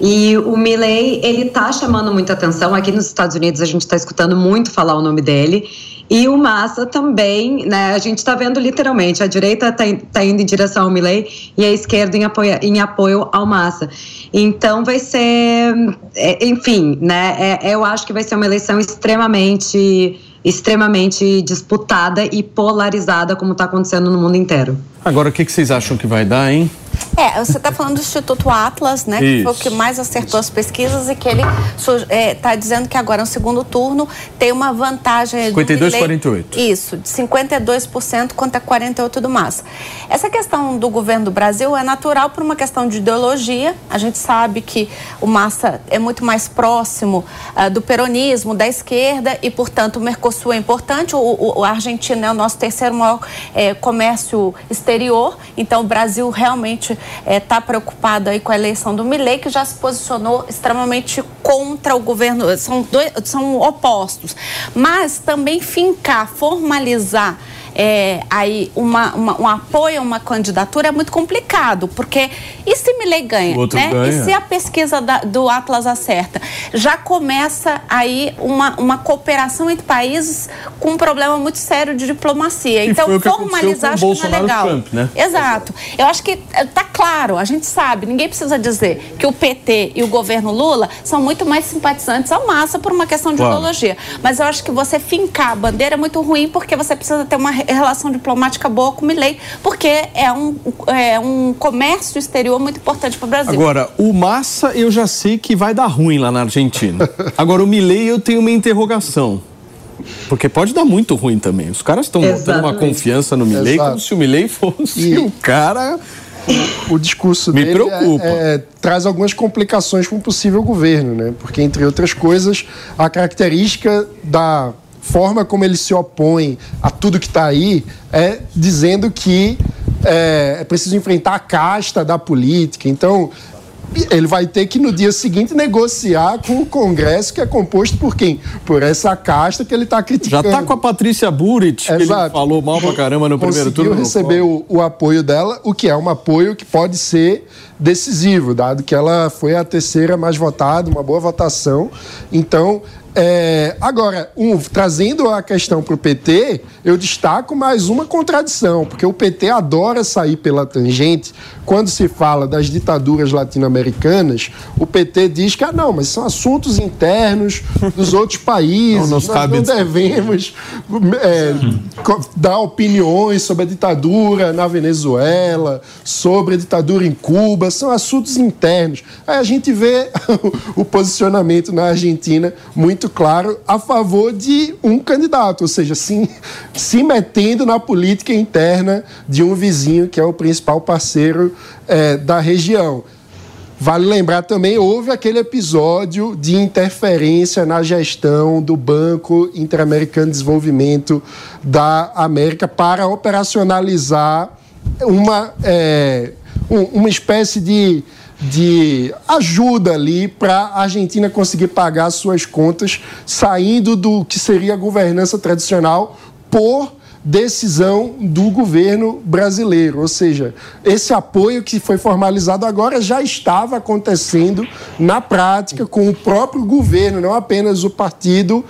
E o Milley, ele tá chamando muita atenção. Aqui nos Estados Unidos a gente está escutando muito falar o nome dele. E o Massa também, né? A gente está vendo literalmente, a direita está tá indo em direção ao Milley e a esquerda em apoio, em apoio ao Massa. Então vai ser, é, enfim, né? É, eu acho que vai ser uma eleição extremamente, extremamente disputada e polarizada, como está acontecendo no mundo inteiro. Agora, o que, que vocês acham que vai dar, hein? É, você está falando do Instituto Atlas, né? Que foi o Isso. que mais acertou as pesquisas e que ele está dizendo que agora no segundo turno tem uma vantagem. do 52, Milley- 48. Isso, de 52% contra 48% do Massa. Essa questão do governo do Brasil é natural por uma questão de ideologia. A gente sabe que o Massa é muito mais próximo ah, do peronismo, da esquerda, e, portanto, o Mercosul é importante. O, o, o Argentina é o nosso terceiro maior eh, comércio exterior, então o Brasil realmente está preocupado aí com a eleição do Milei, que já se posicionou extremamente contra o governo. São, dois, são opostos. Mas também fincar, formalizar é, aí uma, uma- um apoio a uma candidatura é muito complicado, porque e se Milley ganha, né? ganha. E se a pesquisa da- do Atlas acerta? Já começa aí uma, uma cooperação entre países com um problema muito sério de diplomacia. Que Então, formalizar acho que não é e legal. Trump, né? Exato. Eu acho que está claro, a gente sabe, ninguém precisa dizer que o PT e o governo Lula são muito mais simpatizantes ao massa por uma questão de Claro. ideologia. Mas eu acho que você fincar a bandeira é muito ruim porque você precisa ter uma relação diplomática boa com o Milley, porque é um, é um comércio exterior muito importante para o Brasil. Agora, o Massa eu já sei que vai dar ruim lá na Argentina. Agora, o Milei eu tenho uma interrogação. Porque pode dar muito ruim também. Os caras estão botando uma confiança no Milei Exato. como se o Milei fosse o cara. O discurso Me dele preocupa. é- é- traz algumas complicações para um possível governo, né? Porque, entre outras coisas, a característica da forma como ele se opõe a tudo que está aí é dizendo que é, é preciso enfrentar a casta da política. Então, ele vai ter que no dia seguinte negociar com o Congresso que é composto por quem? Por essa casta que ele está Já criticando. tá com a Patrícia Burit, que ele falou mal pra caramba no primeiro Conseguiu turno. receber o, o apoio dela, o que é um apoio que pode ser decisivo, dado que ela foi a terceira mais votada, uma boa votação. Então, é, agora, um, trazendo a questão para o PT, eu destaco mais uma contradição, porque o PT adora sair pela tangente. Quando se fala das ditaduras latino-americanas, o PT diz que, ah, não, mas são assuntos internos dos outros *laughs* países, Não nós cabe não devemos é, dar opiniões sobre a ditadura na Venezuela, sobre a ditadura em Cuba, são assuntos internos. Aí a gente vê *laughs* o posicionamento na Argentina muito claro a favor de um candidato, ou seja, se, se metendo na política interna de um vizinho que é o principal parceiro é, da região. Vale lembrar também, houve aquele episódio de interferência na gestão do Banco Interamericano de Desenvolvimento da América para operacionalizar uma, é, um- uma espécie de, de ajuda ali para a Argentina conseguir pagar suas contas, saindo do que seria a governança tradicional por decisão do governo brasileiro. Ou seja, esse apoio que foi formalizado agora já estava acontecendo na prática com o próprio governo, não apenas o partido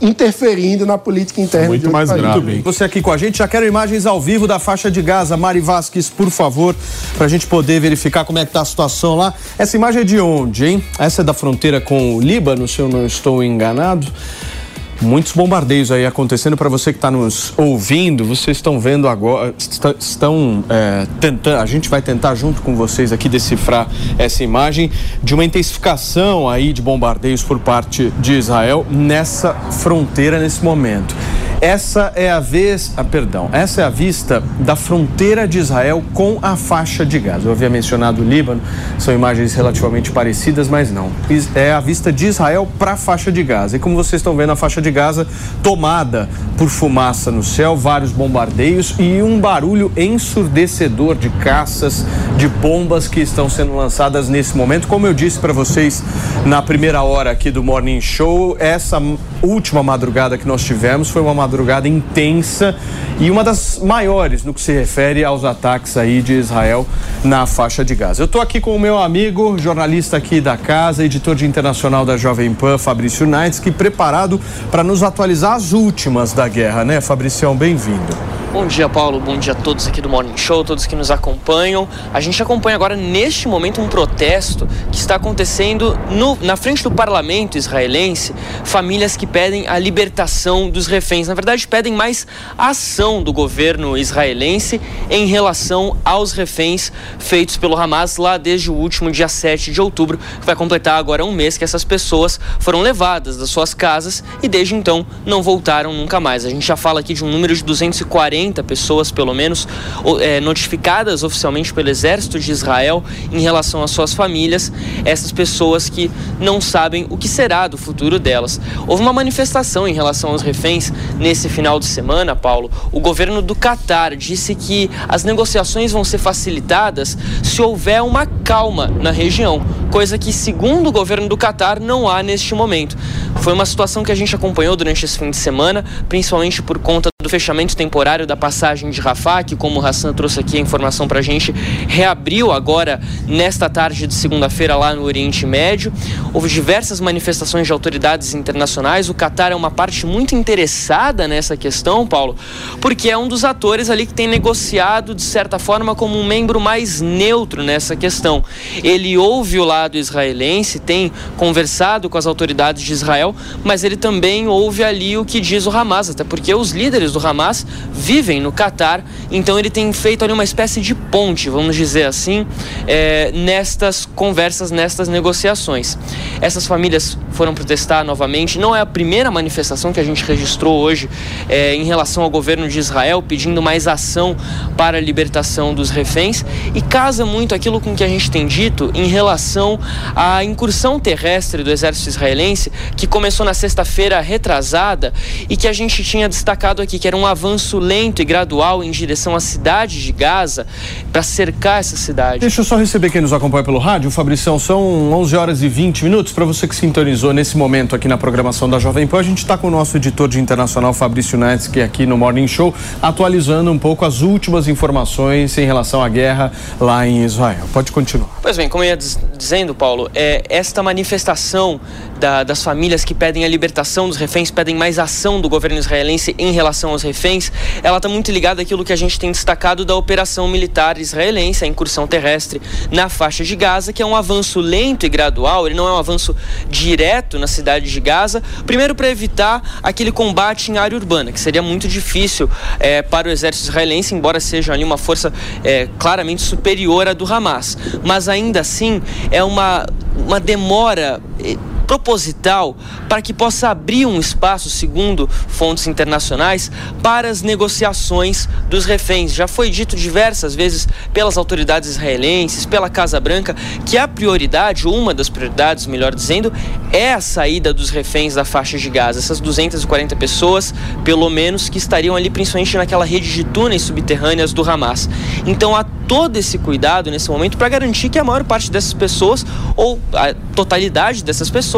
interferindo na política interna. Muito outro mais país. grave. Você aqui com a gente, já quero imagens ao vivo da faixa de Gaza. Mari Vasques, por favor, para a gente poder verificar como é que tá a situação lá. Essa imagem é de onde, hein? Essa é da fronteira com o Líbano, se eu não estou enganado. Muitos bombardeios aí acontecendo para você que está nos ouvindo. Vocês estão vendo agora, estão é, tentando. A gente vai tentar junto com vocês aqui decifrar essa imagem de uma intensificação aí de bombardeios por parte de Israel nessa fronteira nesse momento. Essa é a vez, ah, perdão, essa é a vista da fronteira de Israel com a faixa de Gaza. Eu havia mencionado o Líbano, são imagens relativamente parecidas, mas não. É a vista de Israel para a faixa de Gaza. E como vocês estão vendo, a faixa de Gaza tomada por fumaça no céu, vários bombardeios e um barulho ensurdecedor de caças, de bombas que estão sendo lançadas nesse momento. Como eu disse para vocês na primeira hora aqui do Morning Show, essa última madrugada que nós tivemos foi uma madrugada intensa e uma das maiores no que se refere aos ataques aí de Israel na faixa de Gaza. Eu estou aqui com o meu amigo, jornalista aqui da casa, editor de internacional da Jovem Pan, Fabrício Naitz, que preparado para nos atualizar as últimas da guerra, né, Fabricião? Bem-vindo. Bom dia, Paulo. Bom dia a todos aqui do Morning Show, todos que nos acompanham. A gente acompanha agora, neste momento, um protesto que está acontecendo no- na frente do parlamento israelense. Famílias que pedem a libertação dos reféns. Na verdade, pedem mais ação do governo israelense em relação aos reféns feitos pelo Hamas lá desde o último dia 7 de outubro, que vai completar agora um mês que essas pessoas foram levadas das suas casas e desde então não voltaram nunca mais. A gente já fala aqui de um número de 240 pessoas, pelo menos, é, notificadas oficialmente pelo exército de Israel em relação às suas famílias, essas pessoas que não sabem o que será do futuro delas. Houve uma manifestação em relação aos reféns nesse final de semana, Paulo. O governo do Catar disse que as negociações vão ser facilitadas se houver uma calma na região, coisa que, segundo o governo do Catar, não há neste momento. Foi uma situação que a gente acompanhou durante esse fim de semana, principalmente por conta do fechamento temporário da passagem de Rafah, que como o Hassan trouxe aqui a informação para a gente, reabriu agora nesta tarde de segunda-feira lá no Oriente Médio. Houve diversas manifestações de autoridades internacionais. O Catar é uma parte muito interessada nessa questão, Paulo, porque é um dos atores ali que tem negociado, de certa forma, como um membro mais neutro nessa questão. Ele ouve o lado israelense, tem conversado com as autoridades de Israel, mas ele também ouve ali o que diz o Hamas, até porque os líderes do Hamas vivem no Catar, então ele tem feito ali uma espécie de ponte, vamos dizer assim, é, nestas conversas, nestas negociações. Essas famílias foram protestar novamente, não é a primeira manifestação que a gente registrou hoje é, em relação ao governo de Israel, pedindo mais ação para a libertação dos reféns, e casa muito aquilo com que a gente tem dito em relação à incursão terrestre do exército israelense, que começou na sexta-feira retrasada e que a gente tinha destacado aqui, que era um avanço lento e gradual em direção à cidade de Gaza, para cercar essa cidade. Deixa eu só receber quem nos acompanha pelo rádio. Fabrição, são 11 horas e 20 minutos. Para você que sintonizou nesse momento aqui na programação da Jovem Pan, a gente está com o nosso editor de internacional, Fabrício é aqui no Morning Show, atualizando um pouco as últimas informações em relação à guerra lá em Israel. Pode continuar. Pois bem, como eu ia dizendo, Paulo, é, esta manifestação da, das famílias que pedem a libertação dos reféns, pedem mais ação do governo israelense em relação aos reféns, ela está muito ligada àquilo que a gente tem destacado da operação militar israelense, a incursão terrestre na faixa de Gaza, que é um avanço lento e gradual, ele não é um avanço direto na cidade de Gaza, primeiro para evitar aquele combate em área urbana, que seria muito difícil é, para o exército israelense, embora seja ali uma força é, claramente superior à do Hamas. Mas ainda assim é uma, uma demora proposital para que possa abrir um espaço, segundo fontes internacionais, para as negociações dos reféns. Já foi dito diversas vezes pelas autoridades israelenses, pela Casa Branca, que a prioridade, uma das prioridades, melhor dizendo, é a saída dos reféns da faixa de Gaza. Essas 240 pessoas, pelo menos, que estariam ali principalmente naquela rede de túneis subterrâneas do Hamas. Então há todo esse cuidado nesse momento para garantir que a maior parte dessas pessoas, ou a totalidade dessas pessoas,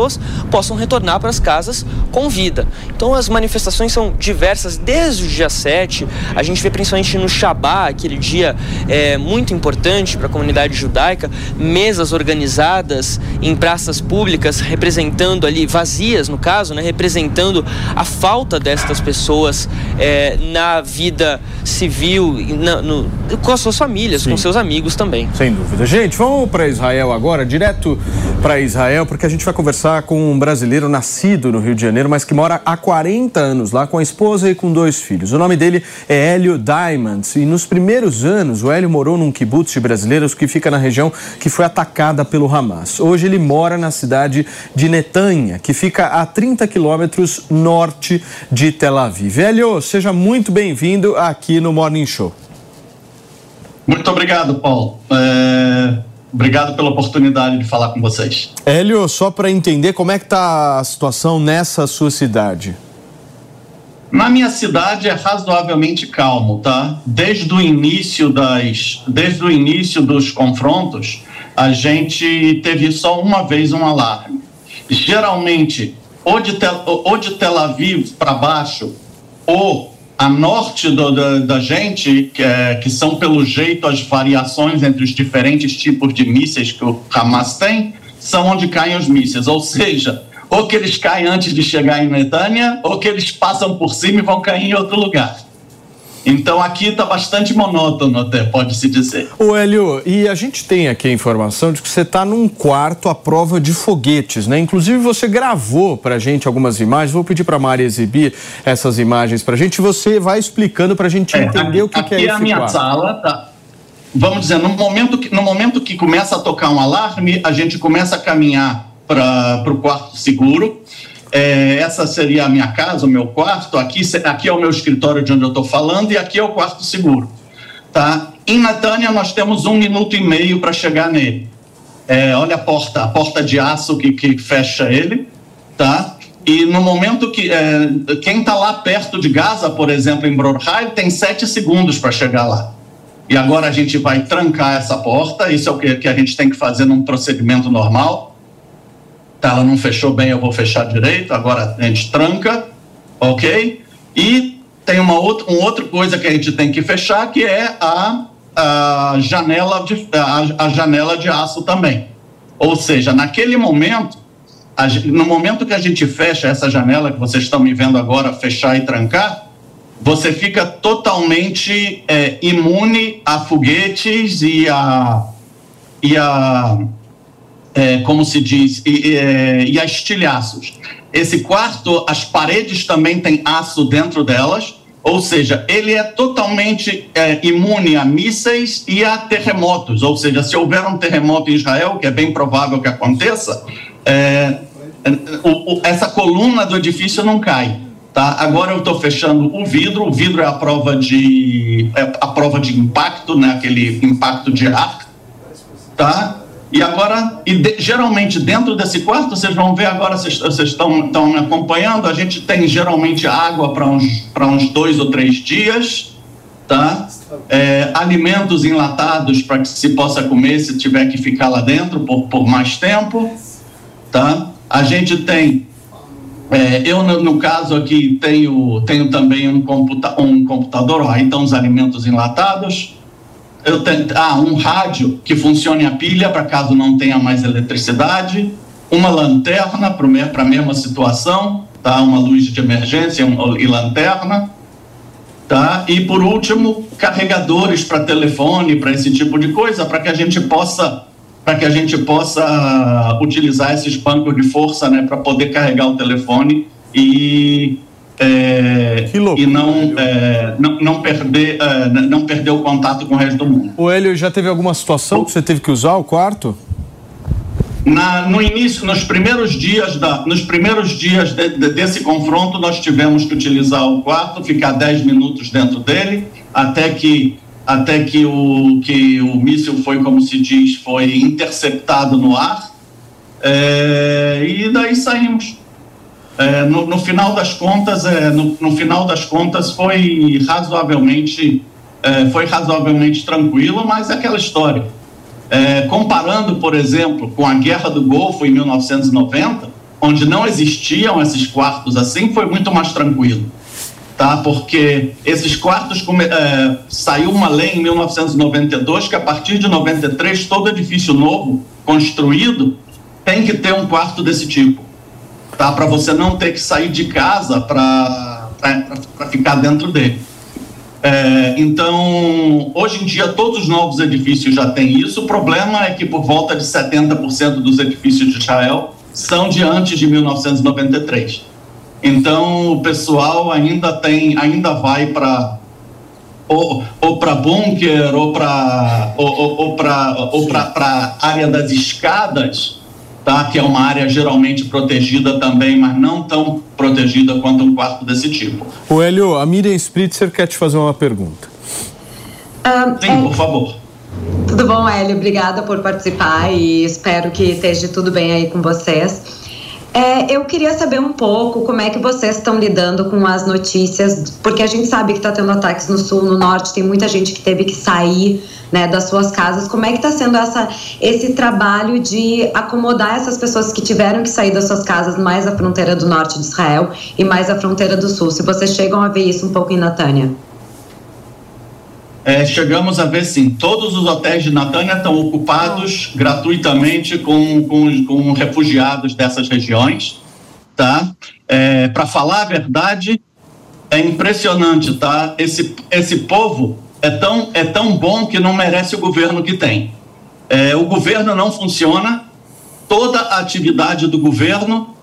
possam retornar para as casas com vida. Então as manifestações são diversas desde o dia 7. A gente vê principalmente no Shabá, aquele dia é, muito importante para a comunidade judaica, mesas organizadas em praças públicas, representando ali, vazias no caso, né, representando a falta destas pessoas é, na vida civil, na, no, com as suas famílias, Sim. com seus amigos também. Sem dúvida. Gente, vamos para Israel agora, direto para Israel, porque a gente vai conversar com um brasileiro nascido no Rio de Janeiro, mas que mora há 40 anos lá com a esposa e com dois filhos. O nome dele é Hélio Diamonds e nos primeiros anos o Hélio morou num kibbutz de brasileiros que fica na região que foi atacada pelo Hamas. Hoje ele mora na cidade de Netanya, que fica a 30 quilômetros norte de Tel Aviv. Hélio, seja muito bem-vindo aqui no Morning Show. Muito obrigado, Paulo. É... Obrigado pela oportunidade de falar com vocês. Hélio, só para entender como é que está a situação nessa sua cidade. Na minha cidade é razoavelmente calmo, tá? Desde o início das, desde o início dos confrontos, a gente teve só uma vez um alarme. Geralmente, ou de, Tel, ou de Tel Aviv para baixo, ou a norte do, da, da, gente, que, é, que, são pelo jeito as variações entre os diferentes tipos de mísseis que o Hamas tem, são onde caem os mísseis. Ou seja, ou que eles caem antes de chegar em Netânia, ou que eles passam por cima e vão cair em outro lugar. Então aqui está bastante monótono, até pode-se dizer. O Hélio, e a gente tem aqui a informação de que você está num quarto à prova de foguetes, né? Inclusive você gravou para a gente algumas imagens. Vou pedir para a Mari exibir essas imagens para a gente. Você vai explicando para a gente é, entender aqui, o que, aqui que é, é a minha quarto. sala, tá? Vamos dizer, no momento, que, no momento que começa a tocar um alarme, a gente começa a caminhar para o quarto seguro. É, essa seria a minha casa, o meu quarto. Aqui, aqui é o meu escritório de onde eu estou falando e aqui é o quarto seguro. Tá? Em Natânia, nós temos um minuto e meio para chegar nele. É, olha a porta, a porta de aço que, que fecha ele. Tá? E no momento que. É, quem está lá perto de Gaza, por exemplo, em Brorheim, tem sete segundos para chegar lá. E agora a gente vai trancar essa porta. Isso é o que, que a gente tem que fazer num procedimento normal ela não fechou bem, eu vou fechar direito, agora a gente tranca, ok? E tem uma outra, um outra coisa que a gente tem que fechar, que é a, a, janela, de, a, a janela de aço também. Ou seja, naquele momento, a, no momento que a gente fecha essa janela que vocês estão me vendo agora fechar e trancar, você fica totalmente é, imune a foguetes e a, e a é, como se diz, e, e, e a estilhaços. Esse quarto, as paredes também têm aço dentro delas, ou seja, ele é totalmente é, imune a mísseis e a terremotos. Ou seja, se houver um terremoto em Israel, que é bem provável que aconteça, é, o, o, essa coluna do edifício não cai. Tá? Agora eu estou fechando o vidro. O vidro é a prova de é a prova de impacto, né? Aquele impacto de ar, tá? E agora, e de, geralmente dentro desse quarto, vocês vão ver agora, vocês, estão me acompanhando, a gente tem geralmente água para uns, uns dois ou três dias, tá? É, alimentos enlatados para que se possa comer se tiver que ficar lá dentro por, por mais tempo, tá? A gente tem, é, eu no, no, caso aqui tenho, tenho também um, computa, um computador, ó, aí estão os alimentos enlatados, eu tenho, ah, um rádio que funcione a pilha para caso não tenha mais eletricidade, uma lanterna para a mesma situação, tá? Uma luz de emergência e lanterna, tá? E por último, carregadores para telefone, para esse tipo de coisa, para que a gente possa para que a gente possa utilizar esses bancos de força, né, para poder carregar o telefone e é, e não, é, não, não, perder, é, não perder o contato com o resto do mundo. O Hélio, já teve alguma situação que você teve que usar o quarto? Na, no início, nos primeiros dias, da, nos primeiros dias de, de, desse confronto, nós tivemos que utilizar o quarto, ficar 10 minutos dentro dele, até que, até que, o, que o míssil foi, como se diz, foi interceptado no ar. É, e daí saímos. É, no, no, final das contas, é, no, no, final das contas foi razoavelmente, é, foi razoavelmente tranquilo, mas é aquela história. É, comparando, por exemplo, com a Guerra do Golfo em 1990, onde não existiam esses quartos assim, foi muito mais tranquilo. Tá? Porque esses quartos é, saiu uma lei em 1992 que a partir de 93 todo edifício novo construído tem que ter um quarto desse tipo tá? Para você não ter que sair de casa para ficar dentro dele. É, então, hoje em dia, todos os novos edifícios já têm isso. O problema é que por volta de 70% dos edifícios de Israel são de antes de 1993. Então, o pessoal ainda tem, ainda vai para ou, ou para bunker ou para ou, ou, ou para área das escadas tá? que é uma área geralmente protegida também, mas não tão protegida quanto um quarto desse tipo. O Hélio, a Miriam Spritzer quer te fazer uma pergunta. Um, Sim, é... por favor. Tudo bom, Hélio? Obrigada por participar e espero que esteja tudo bem aí com vocês. É, eu queria saber um pouco como é que vocês estão lidando com as notícias, porque a gente sabe que está tendo ataques no sul, no norte, tem muita gente que teve que sair né, das suas casas. Como é que está sendo essa, esse trabalho de acomodar essas pessoas que tiveram que sair das suas casas mais à fronteira do norte de Israel e mais à fronteira do sul? Se vocês chegam a ver isso um pouco em Natânia. É, chegamos a ver sim, todos os hotéis de Natânia estão ocupados gratuitamente com, com, com refugiados dessas regiões, tá? É, Para falar a verdade, é impressionante, tá? Esse, esse povo é tão, é tão bom que não merece o governo que tem. É, o governo não funciona, toda a atividade do governo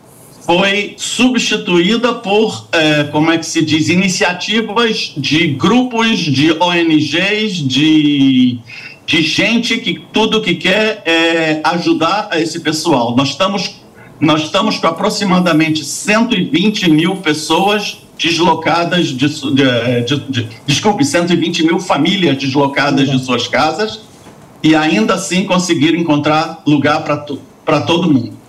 foi substituída por, é, como é que se diz, iniciativas de grupos, de ONGs, de, de gente que tudo que quer é ajudar esse pessoal. Nós estamos, nós estamos com aproximadamente 120 mil pessoas deslocadas de, de, de, de desculpe, 120 mil famílias deslocadas de suas casas e ainda assim conseguir encontrar lugar para todo mundo.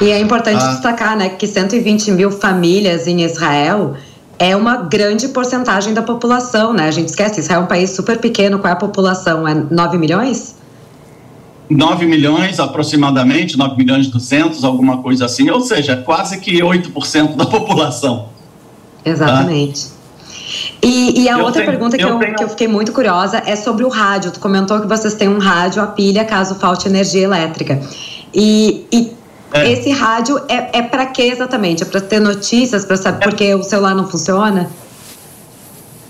E é importante ah. destacar né, que 120 mil famílias em Israel é uma grande porcentagem da população, né? A gente esquece, Israel é um país super pequeno, qual é a população? É 9 milhões? 9 milhões aproximadamente, 9 milhões e 200, alguma coisa assim, ou seja, quase que 8% da *laughs* população. Exatamente. E, e a Eu outra tenho- pergunta que eu eu, tenho- que eu fiquei muito curiosa é sobre o rádio. Tu comentou que vocês têm um rádio a pilha caso falte energia elétrica. E, e esse rádio é, é para quê exatamente? É para ter notícias, para saber porque o celular não funciona?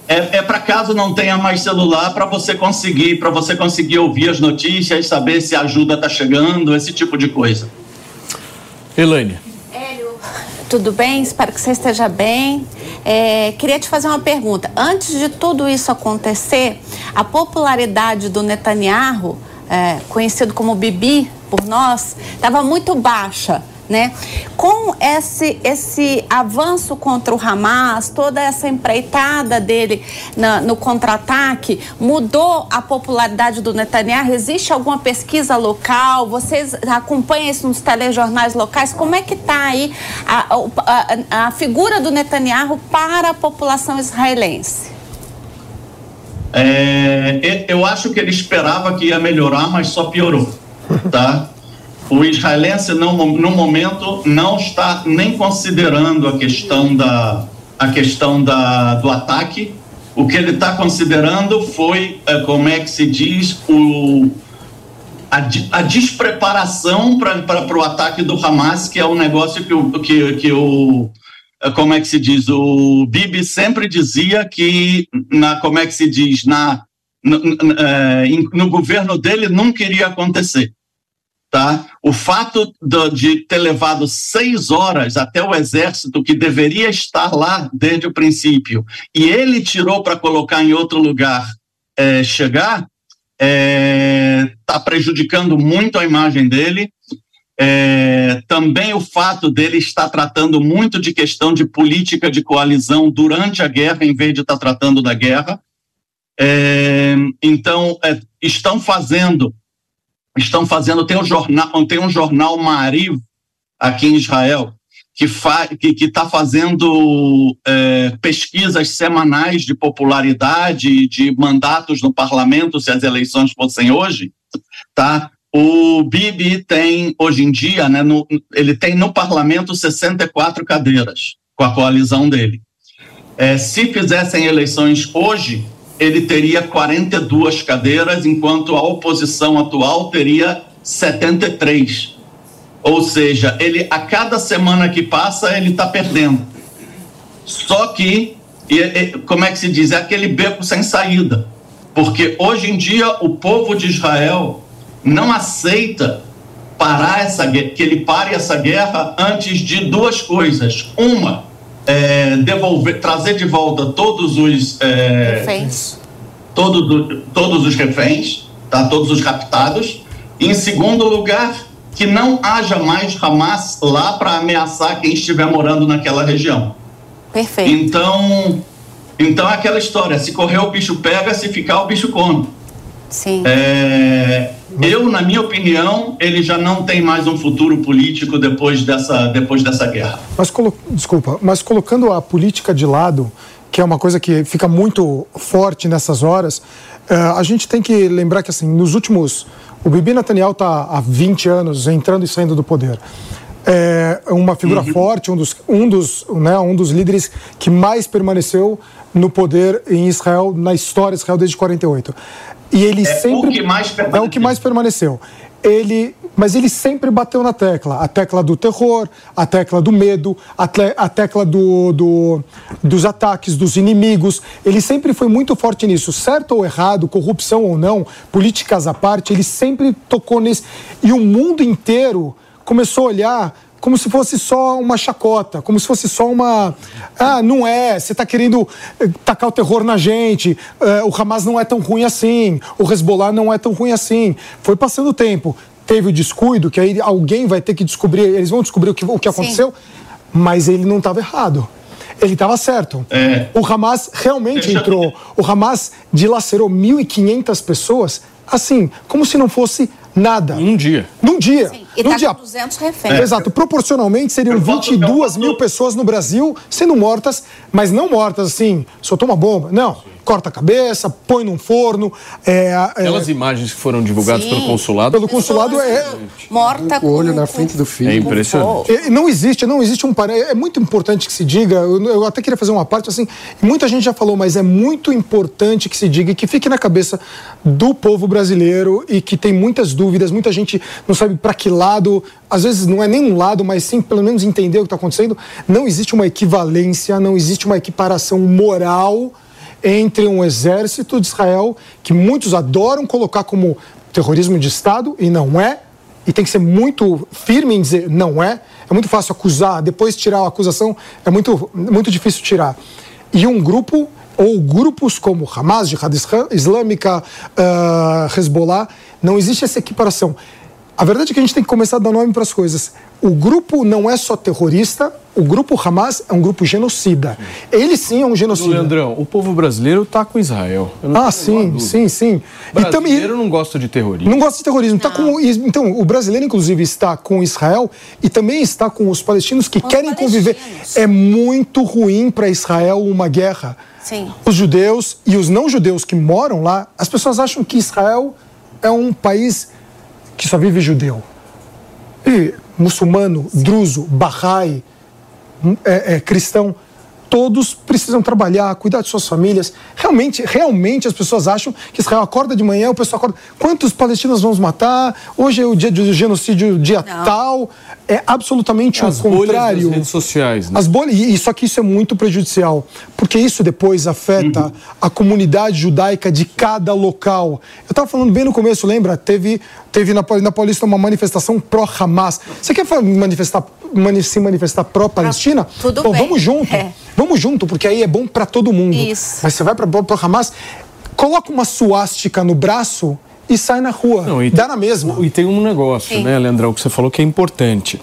É, é para caso não tenha mais celular para você conseguir, para você conseguir ouvir as notícias, saber se a ajuda está chegando, esse tipo de coisa. Elaine. Tudo bem? Espero que você esteja bem. É, queria te fazer uma pergunta. Antes de tudo isso acontecer, a popularidade do Netanyahu, é, conhecido como Bibi por nós, estava muito baixa. Né? Com esse, esse avanço contra o Hamas, toda essa empreitada dele na- no contra-ataque, mudou a popularidade do Netanyahu? Existe alguma pesquisa local? Vocês acompanham isso nos telejornais locais? Como é que está aí a, a- a figura do Netanyahu para a população israelense? É, eu acho que ele esperava que ia melhorar, mas só piorou, *laughs* tá? O israelense não, no momento não está nem considerando a questão da a questão da, do ataque. O que ele está considerando foi, eh, como é que se diz, o, a, a despreparação para o ataque do Hamas, que é um negócio que o, que, que o como é que se diz? O Bibi sempre dizia que, na, como é que se diz? Na, no, eh, no governo dele nunca iria acontecer. Tá? O fato do- de ter levado seis horas até o exército, que deveria estar lá desde o princípio, e ele tirou para colocar em outro lugar eh, chegar, está prejudicando muito a imagem dele. É, também o fato dele estar tratando muito de questão de política de coalizão durante a guerra, em vez de estar tratando da guerra. É, então, é, estão fazendo, estão fazendo, tem um jornal, tem um jornal Mariv aqui em Israel, que fa, está fazendo é, pesquisas semanais de popularidade, de mandatos no parlamento, se as eleições fossem hoje, tá? O Bibi tem, hoje em dia, né, no, ele tem no parlamento 64 cadeiras com a coalizão dele. É, se fizessem eleições hoje, ele teria 42 cadeiras, enquanto a oposição atual teria 73. Ou seja, ele a cada semana que passa ele está perdendo. Só que, e- e- como é que se diz, é aquele beco sem saída, porque hoje em dia o povo de Israel não aceita parar essa que ele pare essa guerra antes de duas coisas. Uma, é, devolver, trazer de volta todos os é, Reféns. todos, o- todos os reféns, tá? todos os captados. E, em segundo lugar, que não haja mais Hamas lá para ameaçar quem estiver morando naquela região. Perfeito. Então, então é aquela história: se correr o bicho pega, se ficar o bicho come. Sim. É, eu, na minha opinião, ele já não tem mais um futuro político depois dessa, depois dessa guerra. Mas colo... desculpa, mas colocando a política de lado, que é uma coisa que fica muito forte nessas horas, eh, a gente tem que lembrar que assim, nos últimos, o Bibi Netanyahu está há 20 anos entrando e saindo do poder. É uma figura forte, um dos, um, dos, né, um dos líderes que mais permaneceu no poder em Israel, na história de Israel desde 48. E ele É sempre o que mais é o que mais permaneceu. Ele, mas ele sempre bateu na tecla, a tecla do terror, a tecla do medo, a, tle- a tecla do, do- dos ataques, dos inimigos. Ele sempre foi muito forte nisso, certo ou errado, corrupção ou não, políticas à parte. Ele sempre tocou nisso e o mundo inteiro começou a olhar como se fosse só uma chacota, como se fosse só uma. Ah, não é, você está querendo eh, tacar o terror na gente, eh, o Hamas não é tão ruim assim, o Hezbollah não é tão ruim assim. Foi passando o tempo, teve o descuido, que aí alguém vai ter que descobrir, eles vão descobrir o que, o que aconteceu, mas ele não estava errado. Ele estava certo. O Hamas realmente entrou. O Hamas dilacerou 1.500 pessoas, assim, como se não fosse nada. Num dia. Num dia. E Num tá dia. com 200 reféns. É. Exato. Proporcionalmente, seriam 22 mil pessoas no Brasil sendo mortas, mas não mortas assim, soltou uma bomba. Não. Corta a cabeça, põe num forno. É, é, Aquelas imagens que foram divulgadas Sim. pelo consulado. Pelo consulado é. Morta O olho com- na frente do filho. É impressionante. É, Não existe, não existe um parâmetro. É muito importante que se diga. Eu, eu até queria fazer uma parte assim. Muita gente já falou, mas é muito importante que se diga e que fique na cabeça do povo brasileiro e que tem muitas dúvidas. Muita gente não sabe para que lado. Às vezes não é nem um lado, mas sim pelo menos entender o que está acontecendo. Não existe uma equivalência, não existe uma equiparação moral entre um exército de Israel que muitos adoram colocar como terrorismo de Estado e não é e tem que ser muito firme em dizer não é. É muito fácil acusar, depois tirar a acusação é muito, muito difícil tirar. E um grupo, ou grupos como Hamas, Jihad Islâmica, ah, Hezbollah, não existe essa equiparação. A verdade é que a gente tem que começar a dar nome para as coisas. O grupo não é só terrorista, o grupo Hamas é um grupo genocida. Ele sim é um Ô, genocida. Leandrão, o povo brasileiro está com Israel. Ah, sim, sim, sim. O brasileiro não gosta de terrorismo. Não gosta de terrorismo. Tá com, então, o brasileiro, inclusive, está com Israel e também está com os palestinos que querem conviver. É muito ruim para Israel uma guerra. Sim. Os judeus e os não judeus que moram lá, as pessoas acham que Israel é um país que só vive judeu. E muçulmano, druso, bahá'í, é, é, cristão, todos precisam trabalhar, cuidar de suas famílias. Realmente, realmente as pessoas acham que Israel acorda de manhã, o pessoal acorda. Quantos palestinos vamos matar? Hoje é o dia do genocídio, dia tal. É absolutamente As o bolhas das contrário. redes sociais, né? As bolhas, e só que isso é muito prejudicial, porque isso depois afeta a comunidade judaica de cada local. Eu estava falando bem no começo, lembra? Teve, teve na, na Paulista uma manifestação pró-Hamas. Você quer manifestar, mani- se manifestar pró-Palestina? tudo Então, bem. vamos junto. É. Vamos junto, porque aí é bom para todo mundo. Isso. Mas você vai para pró-Hamas, coloca uma suástica no braço e sai na rua. Dá na mesma. E tem um negócio, Sim. né, Leandrão, que você falou que é importante.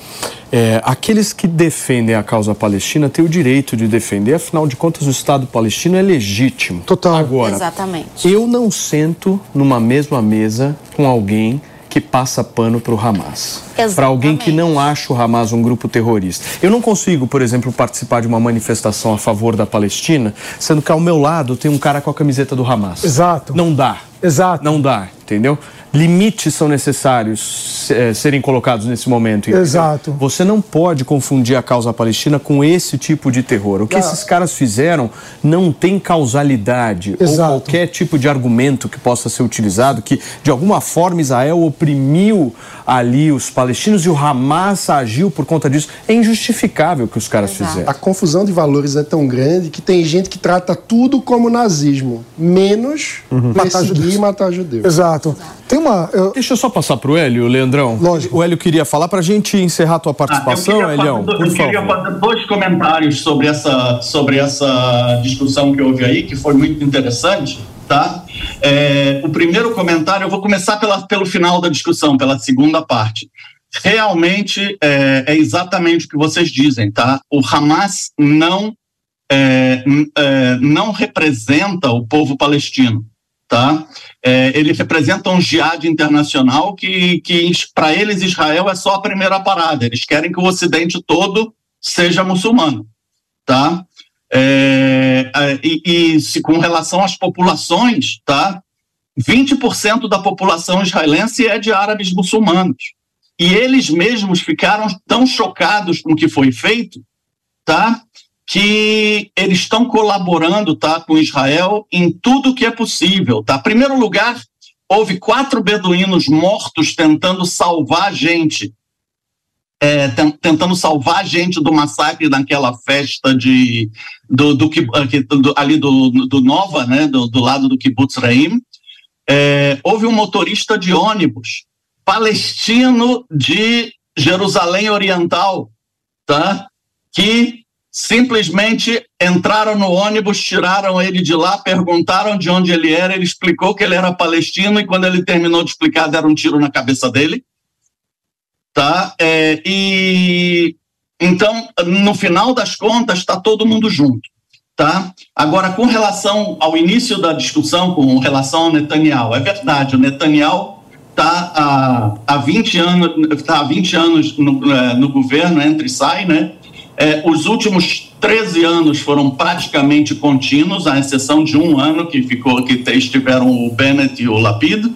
É, aqueles que defendem a causa palestina têm o direito de defender, afinal de contas, o Estado palestino é legítimo. Total. Agora, Exatamente. eu não sento numa mesma mesa com alguém que passa pano para o Hamas. Para alguém que não acha o Hamas um grupo terrorista. Eu não consigo, por exemplo, participar de uma manifestação a favor da Palestina, sendo que ao meu lado tem um cara com a camiseta do Hamas. Exato. Não dá. Exato. Não dá, entendeu? Limites são necessários eh, serem colocados nesse momento. entendeu? Exato. Você não pode confundir a causa palestina com esse tipo de terror. O que Não. esses caras fizeram não tem causalidade ou Exato. qualquer tipo de argumento que possa ser utilizado que de alguma forma Israel oprimiu ali os palestinos e o Hamas agiu por conta disso. É injustificável o que os caras fizeram. A confusão de valores é tão grande que tem gente que trata tudo como nazismo, menos Matar perseguir judeus. e matar judeus. Exato. Tem uma. Deixa eu só passar pro Hélio, Leandrão. Lógico. O Hélio queria falar pra gente encerrar a tua participação, eu fazer, por eu queria fazer dois comentários sobre essa, sobre essa discussão que houve aí, que foi muito interessante. Tá? É, o primeiro comentário, eu vou começar pela, pelo final da discussão, pela segunda parte. Realmente é, é exatamente o que vocês dizem, tá? O Hamas não, é, é, não representa o povo palestino tá? É, ele representa um jihad internacional que, que para eles Israel é só a primeira parada. Eles querem que o Ocidente todo seja muçulmano, tá? É, é, e, e se com relação às populações, tá? 20% da população israelense é de árabes muçulmanos. E eles mesmos ficaram tão chocados com o que foi feito, tá? Que eles estão colaborando tá, com Israel em tudo que é possível. Tá? Primeiro lugar, houve quatro beduínos mortos tentando salvar gente, é, ten- tentando salvar gente do massacre naquela festa de, do, do, aqui, do- ali do, do Nova, né, do, do lado do Kibbutz Reim. É, houve um motorista de ônibus palestino de Jerusalém Oriental, tá? que simplesmente entraram no ônibus, tiraram ele de lá, perguntaram de onde ele era, ele explicou que ele era palestino e quando ele terminou de explicar, deram um tiro na cabeça dele. Tá? É, e então, no final das contas, está todo mundo junto. Tá? Agora, com relação ao início da discussão, com relação ao Netanyahu, é verdade, o Netanyahu está há, há 20 anos, tá há 20 anos no, eh, no governo, entra e sai, né? É, os últimos 13 anos foram praticamente contínuos, à exceção de um ano que ficou que estiveram o Bennett e o Lapid.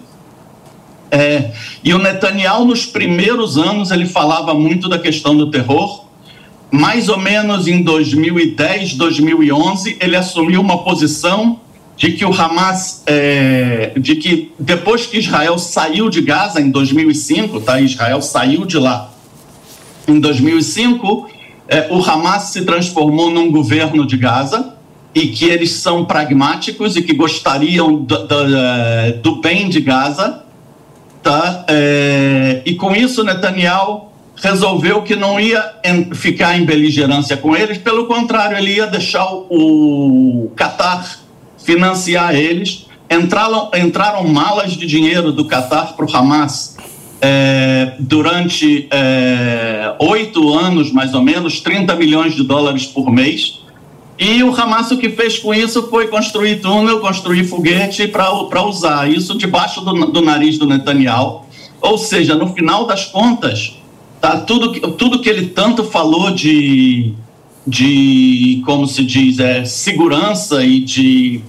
É, e o Netanyahu, nos primeiros anos, ele falava muito da questão do terror. Mais ou menos em 2010, 2011, ele assumiu uma posição de que o Hamas, é, de que depois que Israel saiu de Gaza em 2005, tá? Israel saiu de lá em 2005, é, o Hamas se transformou num governo de Gaza e que eles são pragmáticos e que gostariam do, do, é, do bem de Gaza, tá? É, e com isso Netanyahu resolveu que não ia ficar em beligerância com eles, pelo contrário, ele ia deixar o, o Qatar financiar eles. Entraram, entraram malas de dinheiro do Qatar para o Hamas é, durante é, oito anos, mais ou menos, 30 milhões de dólares por mês. E o Hamas o que fez com isso foi construir túnel, construir foguete para usar isso debaixo do, do, nariz do Netanyahu. Ou seja, no final das contas, tá tudo, tudo que ele tanto falou de, de como se diz, é, segurança e de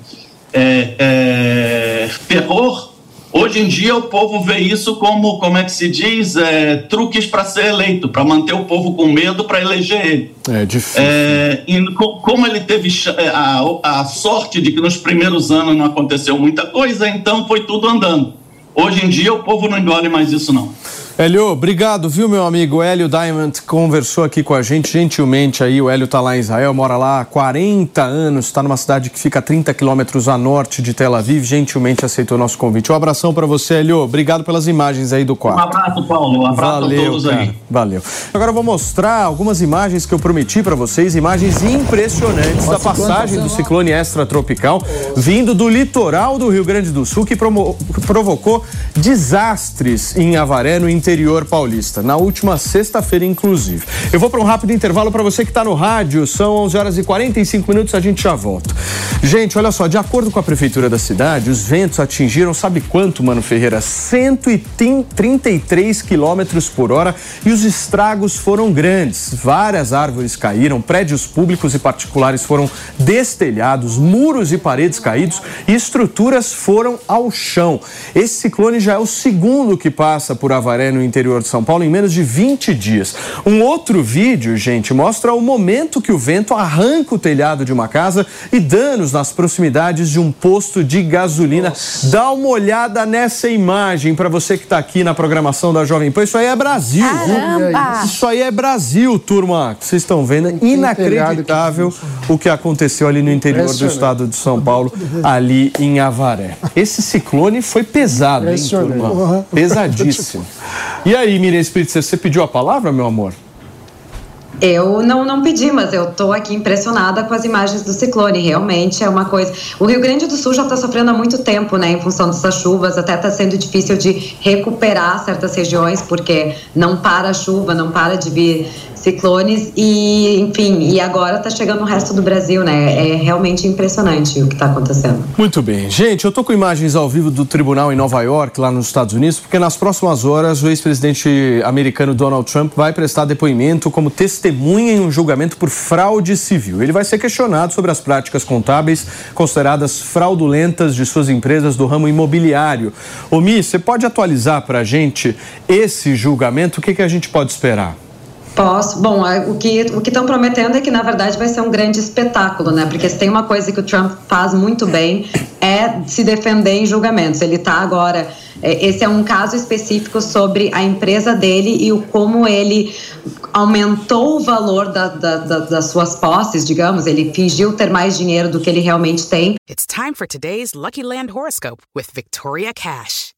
é, é, terror, Hoje em dia o povo vê isso como, como é que se diz, é, truques para ser eleito, para manter o povo com medo para eleger ele. É difícil. É, e como ele teve é, a, a sorte de que nos primeiros anos não aconteceu muita coisa, então foi tudo andando. Hoje em dia o povo não engole mais isso não. Hélio, obrigado, viu, meu amigo? Hélio Diamond conversou aqui com a gente gentilmente aí. O Hélio está lá em Israel, mora lá há 40 anos, está numa cidade que fica a 30 quilômetros a norte de Tel Aviv. Gentilmente aceitou nosso convite. Um abração para você, Hélio. Obrigado pelas imagens aí do quarto. Um abraço, Paulo. Um abraço Valeu, a todos cara. aí. Valeu. Agora eu vou mostrar algumas imagens que eu prometi para vocês, imagens impressionantes da passagem do ciclone extratropical vindo do litoral do Rio Grande do Sul que promo- provocou desastres em Avaré, no interior paulista, na última sexta-feira, inclusive. Eu vou para um rápido intervalo para você que está no rádio, são 11 horas e 45 minutos, a gente já volta. Gente, olha só, de acordo com a prefeitura da cidade, os ventos atingiram, sabe quanto, Mano Ferreira? 133 quilômetros por hora e os estragos foram grandes. Várias árvores caíram, prédios públicos e particulares foram destelhados, muros e paredes caídos e estruturas foram ao chão. Esse ciclone já é o segundo que passa por Avaré, no interior de São Paulo, em menos de 20 dias. Um outro vídeo, gente, mostra o momento que o vento arranca o telhado de uma casa e danos nas proximidades de um posto de gasolina. Dá uma olhada nessa imagem para você que está aqui na programação da Jovem Pan. Isso aí é Brasil. Caramba! Isso aí é Brasil, turma. Vocês estão vendo? Inacreditável o que aconteceu ali no interior do estado de São Paulo, ali em Avaré. Esse ciclone foi pesado, hein, turma? Pesadíssimo. E aí, Miriam Espírito, você pediu a palavra, meu amor? Eu não, não pedi, mas eu tô aqui impressionada com as imagens do ciclone. Realmente é uma coisa. O Rio Grande do Sul já está sofrendo há muito tempo, né, em função dessas chuvas. Até está sendo difícil de recuperar certas regiões, porque não para a chuva, não para de vir ciclones. E, enfim, e agora está chegando no resto do Brasil, né? É realmente impressionante o que está acontecendo. Muito bem. Gente, eu tô com imagens ao vivo do tribunal em Nova York, lá nos Estados Unidos, porque nas próximas horas o ex-presidente americano Donald Trump vai prestar depoimento como testemunha em um julgamento por fraude civil. Ele vai ser questionado sobre as práticas contábeis consideradas fraudulentas de suas empresas do ramo imobiliário. Ô Mi, você pode atualizar para a gente esse julgamento? O que, que a gente pode esperar? Posso. Bom, o que o que estão prometendo é que na verdade vai ser um grande espetáculo, né? Porque se tem uma coisa que o Trump faz muito bem é se defender em julgamentos. Ele está agora. é, Esse é um caso específico sobre a empresa dele e o como ele aumentou o valor da, da, da, das suas posses, digamos. Ele fingiu ter mais dinheiro do que ele realmente tem. It's time for today's Lucky Land horoscope with Victoria Cash.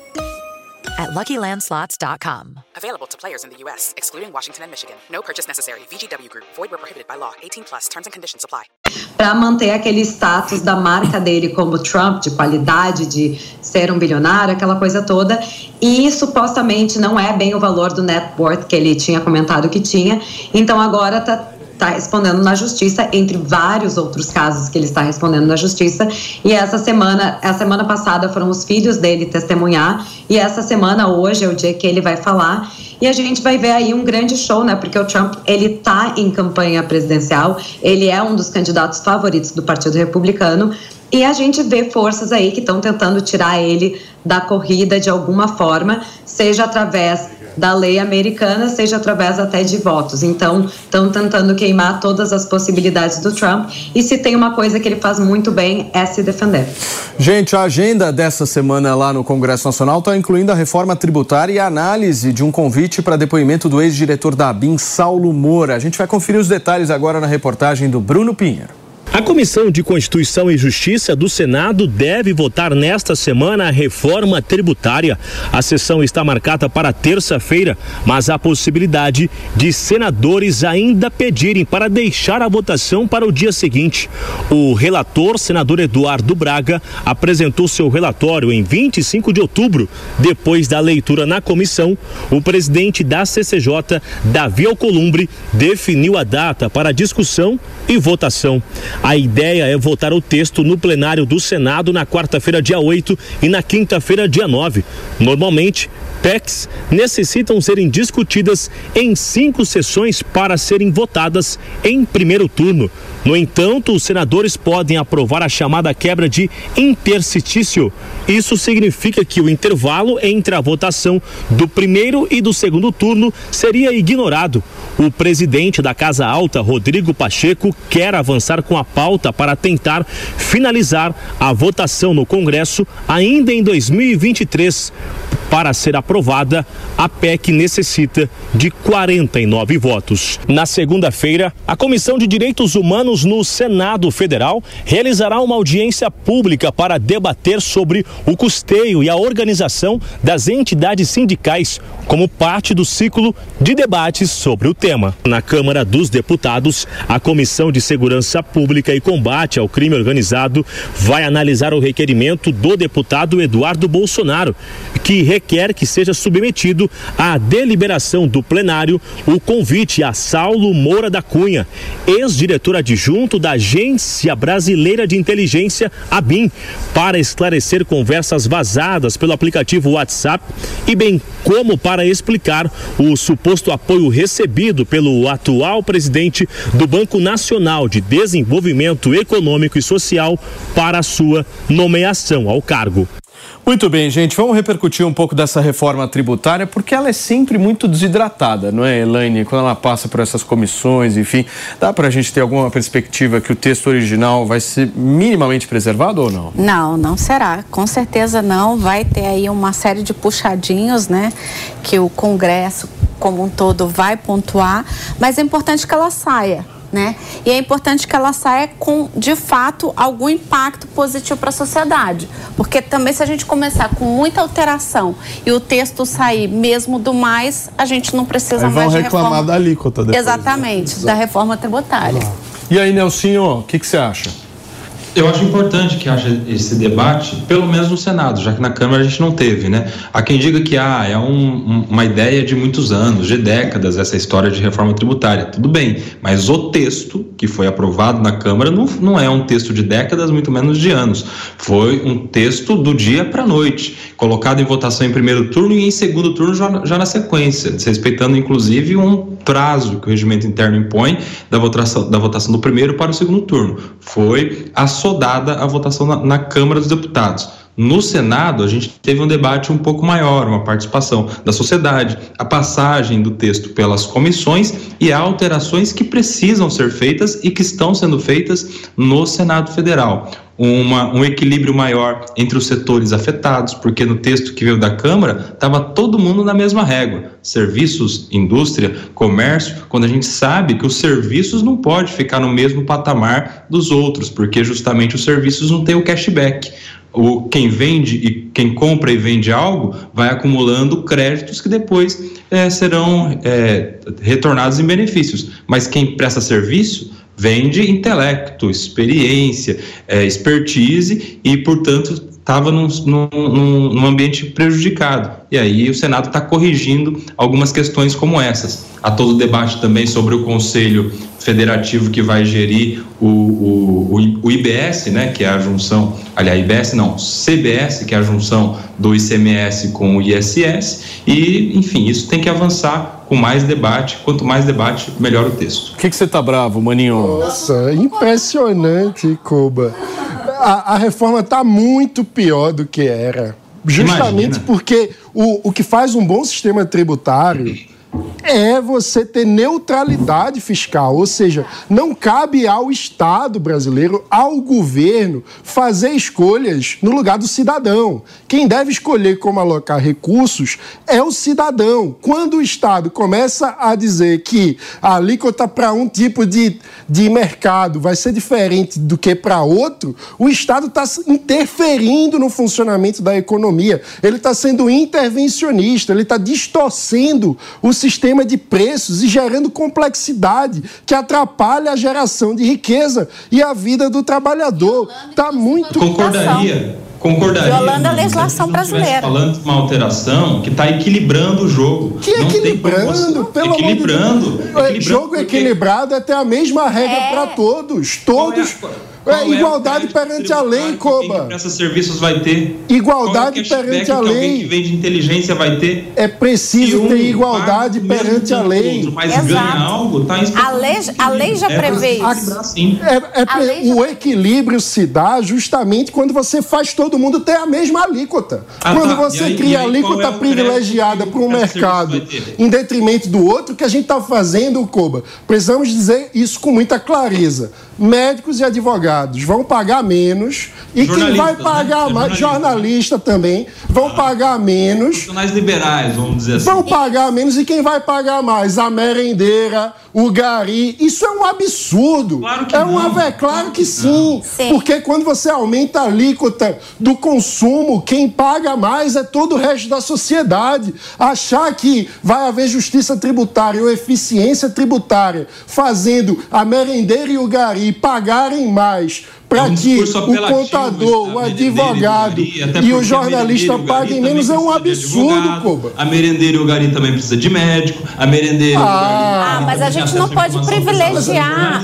at luckylandslots.com. Available to players in the U.S., excluding Washington and Michigan. No purchase necessary. VGW Group, void where prohibited by law. 18 plus terms and conditions apply. para manter aquele status da marca dele como Trump, de qualidade, de ser um bilionário, aquela coisa toda. E supostamente não é bem o valor do net worth que ele tinha comentado que tinha. Então agora está tá respondendo na justiça, entre vários outros casos que ele está respondendo na justiça. E essa semana, a semana passada foram os filhos dele testemunhar, e essa semana, hoje, é o dia que ele vai falar. E a gente vai ver aí um grande show, né? Porque o Trump, ele tá em campanha presidencial, ele é um dos candidatos favoritos do Partido Republicano. E a gente vê forças aí que estão tentando tirar ele da corrida de alguma forma, seja através da lei americana, seja através até de votos. Então, estão tentando queimar todas as possibilidades do Trump. E se tem uma coisa que ele faz muito bem é se defender. Gente, a agenda dessa semana lá no Congresso Nacional está incluindo a reforma tributária e a análise de um convite para depoimento do ex-diretor da ABIN, Saulo Moura. A gente vai conferir os detalhes agora na reportagem do Bruno Pinheiro. A Comissão de Constituição e Justiça do Senado deve votar nesta semana a reforma tributária. A sessão está marcada para terça-feira, mas há possibilidade de senadores ainda pedirem para deixar a votação para o dia seguinte. O relator, senador Eduardo Braga, apresentou seu relatório em 25 de outubro. Depois da leitura na comissão, o presidente da CCJ, Davi Alcolumbre, definiu a data para discussão e votação. A ideia é votar o texto no plenário do Senado na quarta-feira, dia 8 e na quinta-feira, dia 9. Normalmente, PECs necessitam serem discutidas em cinco sessões para serem votadas em primeiro turno. No entanto, os senadores podem aprovar a chamada quebra de interstitício. Isso significa que o intervalo entre a votação do primeiro e do segundo turno seria ignorado. O presidente da Casa Alta, Rodrigo Pacheco, quer avançar com a pauta para tentar finalizar a votação no Congresso ainda em 2023. Para ser aprovada, a PEC necessita de 49 votos. Na segunda-feira, a Comissão de Direitos Humanos no Senado Federal realizará uma audiência pública para debater sobre o custeio e a organização das entidades sindicais, como parte do ciclo de debates sobre o tema. Na Câmara dos Deputados, a Comissão de Segurança Pública e Combate ao Crime Organizado vai analisar o requerimento do deputado Eduardo Bolsonaro, que requer que seja submetido à deliberação do plenário o convite a Saulo Moura da Cunha, ex-diretor adjunto da Agência Brasileira de Inteligência, ABIN, para esclarecer conversas vazadas pelo aplicativo WhatsApp e bem como para explicar o suposto apoio recebido pelo atual presidente do Banco Nacional de Desenvolvimento Econômico e Social para a sua nomeação ao cargo. Muito bem, gente, vamos repercutir um pouco dessa reforma tributária, porque ela é sempre muito desidratada, não é, Elaine? Quando ela passa por essas comissões, enfim, dá para a gente ter alguma perspectiva que o texto original vai ser minimamente preservado ou não? Não, não será. Com certeza não. Vai ter aí uma série de puxadinhos, né? Que o Congresso como um todo vai pontuar, mas é importante que ela saia. Né? E é importante que ela saia com, de fato, algum impacto positivo para a sociedade. Porque também, se a gente começar com muita alteração e o texto sair mesmo do mais, a gente não precisa Aí vão mais de reclamar reforma. da alíquota depois. né? Exatamente, da reforma tributária. E aí, Nelsinho, o que, que você acha? Eu acho importante que haja esse debate, pelo menos no Senado, já que na Câmara a gente não teve, né? Há quem diga que ah, é um, um, uma ideia de muitos anos, de décadas, essa história de reforma tributária. Tudo bem, mas o texto que foi aprovado na Câmara não, não é um texto de décadas, muito menos de anos. Foi um texto do dia para a noite, colocado em votação em primeiro turno e em segundo turno já, já na sequência, desrespeitando inclusive um prazo que o regimento interno impõe da votação, da votação do primeiro para o segundo turno. Foi assodada a votação na, na Câmara dos Deputados. No Senado, a gente teve um debate um pouco maior, uma participação da sociedade, a passagem do texto pelas comissões e alterações que precisam ser feitas e que estão sendo feitas no Senado Federal. Uma, um equilíbrio maior entre os setores afetados, porque no texto que veio da Câmara estava todo mundo na mesma régua. Serviços, indústria, comércio, quando a gente sabe que os serviços não pode ficar no mesmo patamar dos outros, porque justamente os serviços não têm o cashback. o, quem vende e quem compra e vende algo vai acumulando créditos que depois é, serão é, retornados em benefícios. Mas quem presta serviço vende intelecto, experiência, é, expertise e, portanto, estava num, num, num, ambiente prejudicado. E aí o Senado está corrigindo algumas questões como essas. Há todo o debate também sobre o Conselho Federativo que vai gerir o, o, o, IBS, né, que é a junção, aliás, IBS não, CBS, que é a junção do ICMS com o ISS, e, enfim, isso tem que avançar com mais debate. Quanto mais debate, melhor o texto. O que, que você tá bravo, Maninho? Nossa, impressionante, Cuba a, a reforma está muito pior do que era. Justamente Imagina. porque o, o que faz um bom sistema tributário é você ter neutralidade fiscal, ou seja, não cabe ao Estado brasileiro, ao governo, fazer escolhas no lugar do cidadão. Quem deve escolher como alocar recursos é o cidadão. Quando o Estado começa a dizer que a alíquota para um tipo de, de mercado vai ser diferente do que para outro, o Estado está interferindo no funcionamento da economia, ele está sendo intervencionista, ele está distorcendo o sistema de preços e gerando complexidade que atrapalha a geração de riqueza e a vida do trabalhador. Está muito. Concordaria. Concordaria. Violando a legislação brasileira. falando de uma alteração que está equilibrando o jogo. Que não equilibrando? Pelo equilibrando. Amor de Deus. equilibrando. Jogo porque... equilibrado é ter a mesma regra é... para todos. Todos. É, igualdade é perante a lei, Coba. Que esses serviços vai ter? Igualdade é perante a lei. alguém que vende inteligência vai ter? É preciso um ter igualdade perante a lei. Outro, mas Exato. ganha algo, tá a lei, a lei já é prevê isso. É, é, o equilíbrio se dá justamente quando você faz todo mundo ter a mesma alíquota. Ah, quando tá. você aí, cria aí, alíquota é privilegiada para um mercado em detrimento do outro, que a gente está fazendo, Coba? Precisamos dizer isso com muita clareza médicos e advogados vão pagar menos e quem vai né? pagar né? mais, jornalista também, vão ah, pagar menos. Profissionais liberais, vamos dizer assim. Vão pagar menos e quem vai pagar mais? A merendeira, o gari. Isso é um absurdo. Claro que é não. Uma, é claro que sim, sim, Porque quando você aumenta a alíquota do consumo, quem paga mais é todo o resto da sociedade. Achar que vai haver justiça tributária ou eficiência tributária fazendo a merendeira e o gari pagarem mais para é um que o contador, o advogado e o jornalista paguem menos é um absurdo, Cuba. A merendeira e o gari também precisa de médico, a merendeira ah, e o gari... Ah, mas a gente não pode privilegiar...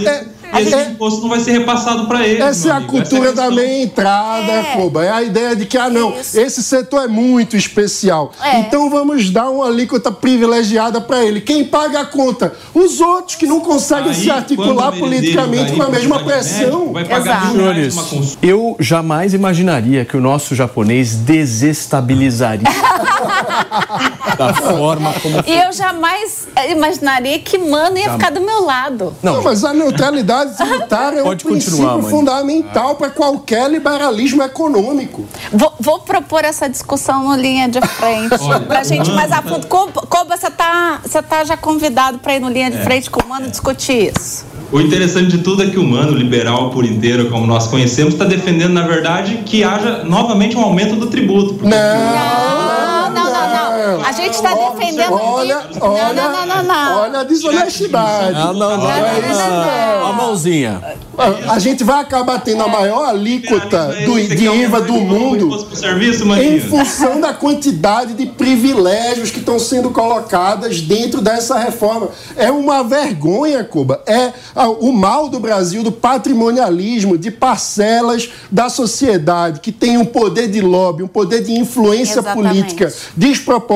E esse é, imposto não vai ser repassado para eles. Essa é a cultura da meia entrada, é. Cuba. É a ideia de que, ah, não, Isso. esse setor é muito especial. É. Então vamos dar uma alíquota privilegiada para ele. Quem paga a conta? Os outros que não conseguem Aí, se articular politicamente com a mesma pressão. Vai pagar Senhores, eu jamais imaginaria que o nosso japonês desestabilizaria *laughs* da forma como. E eu jamais imaginaria que mano ia ficar do meu lado. Não, não mas a neutralidade tributária é um princípio fundamental para qualquer liberalismo econômico. Vou, vou, propor essa discussão no linha de frente, para a gente mais a fundo. Coba, você está você tá já convidado para ir no linha de é. frente com o Mano discutir isso. O interessante de tudo é que o Mano, liberal por inteiro, como nós conhecemos, está defendendo, na verdade, que haja novamente um aumento do tributo. Não, não, não, não, não. A gente está defendendo. Olha, olha, não, não, não, não. olha a desonestidade. Não, não, não. não, não. A mãozinha. A gente vai acabar tendo a maior alíquota do, de IVA do mundo em função da quantidade de privilégios que estão sendo colocadas dentro dessa reforma. É uma vergonha, Cuba. É o mal do Brasil, do patrimonialismo, de parcelas da sociedade que tem um poder de lobby, um poder de influência Exatamente. política desproporcional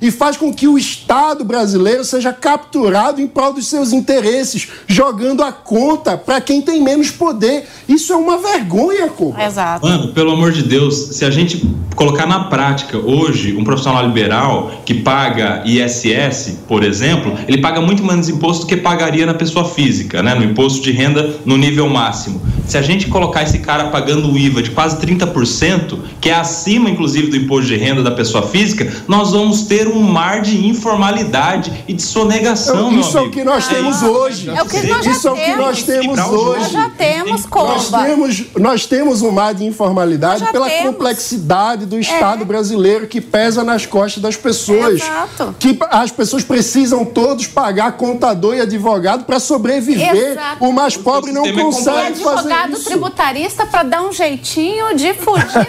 e faz com que o Estado brasileiro seja capturado em prol dos seus interesses, jogando a conta para quem tem menos poder. Isso é uma vergonha, Cuba. Exato. Mano, pelo amor de Deus, se a gente colocar na prática hoje um profissional liberal que paga ISS, por exemplo, ele paga muito menos imposto do que pagaria na pessoa física, né? No imposto de renda no nível máximo. Se a gente colocar esse cara pagando o IVA de quase 30%, que é acima, inclusive, do imposto de renda da pessoa física, nós vamos ter um mar de informalidade e de sonegação, Isso é o que nós temos hoje. É o que nós Isso é o que nós temos hoje. Nós já temos, Nós Comba. temos, nós temos um mar de informalidade Nós pela temos. É. complexidade do Estado brasileiro que pesa nas costas das pessoas. Exato. Que as pessoas precisam todos pagar contador e advogado para sobreviver. Exato. O mais pobre não E consegue fazer advogado isso. tributarista para dar um jeitinho de fugir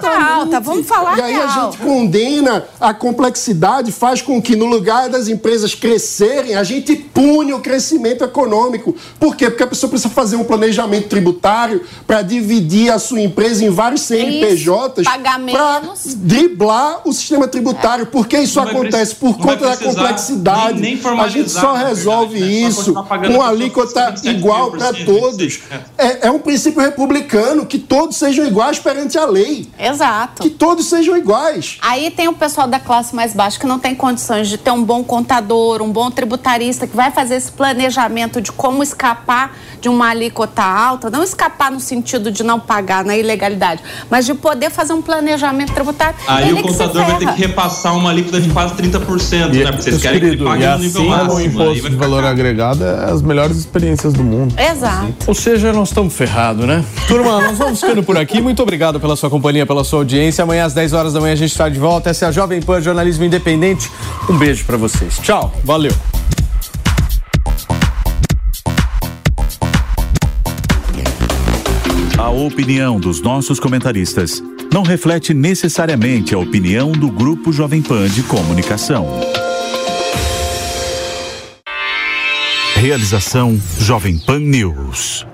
da *laughs* alta. Vamos falar E aí a real. gente condena a complexidade, faz com que no lugar das empresas crescerem, a gente pune o crescimento econômico. Por quê? Porque a pessoa precisa fazer um planejamento tributário para dividir a sua empresa em vários CNPJs para driblar o sistema tributário. Por que isso acontece? Por conta da complexidade. nem- nem a gente só resolve verdade, né? Só isso pagando com alíquota 27 igual para todos. É, é um princípio republicano que todos sejam iguais perante a lei. Exato. Que todos sejam iguais. Aí tem o pessoal da classe mais baixa que não tem condições de ter um bom contador, um bom tributarista que vai fazer esse planejamento de como escapar de uma alíquota alta, não escapar no sentido de não pagar na ilegalidade, mas de poder fazer um planejamento tributário. Aí Ele o que contador vai ter que repassar uma alíquota de quase 30%, né? Porque vocês querem que ele queridos, pague e no nível assim máximo. o imposto de valor agregado é as melhores experiências do mundo. Exato. Ou seja, nós estamos ferrados, né? Turma, nós vamos ficando por aqui. Muito obrigado pela sua companhia, pela sua audiência. Amanhã às 10 horas da manhã a gente está de volta. Essa é a Jovem Pan Jornalismo Independente. Um beijo para vocês. Tchau, valeu. A opinião dos nossos comentaristas não reflete necessariamente a opinião do Grupo Jovem Pan de Comunicação. Realização Jovem Pan News.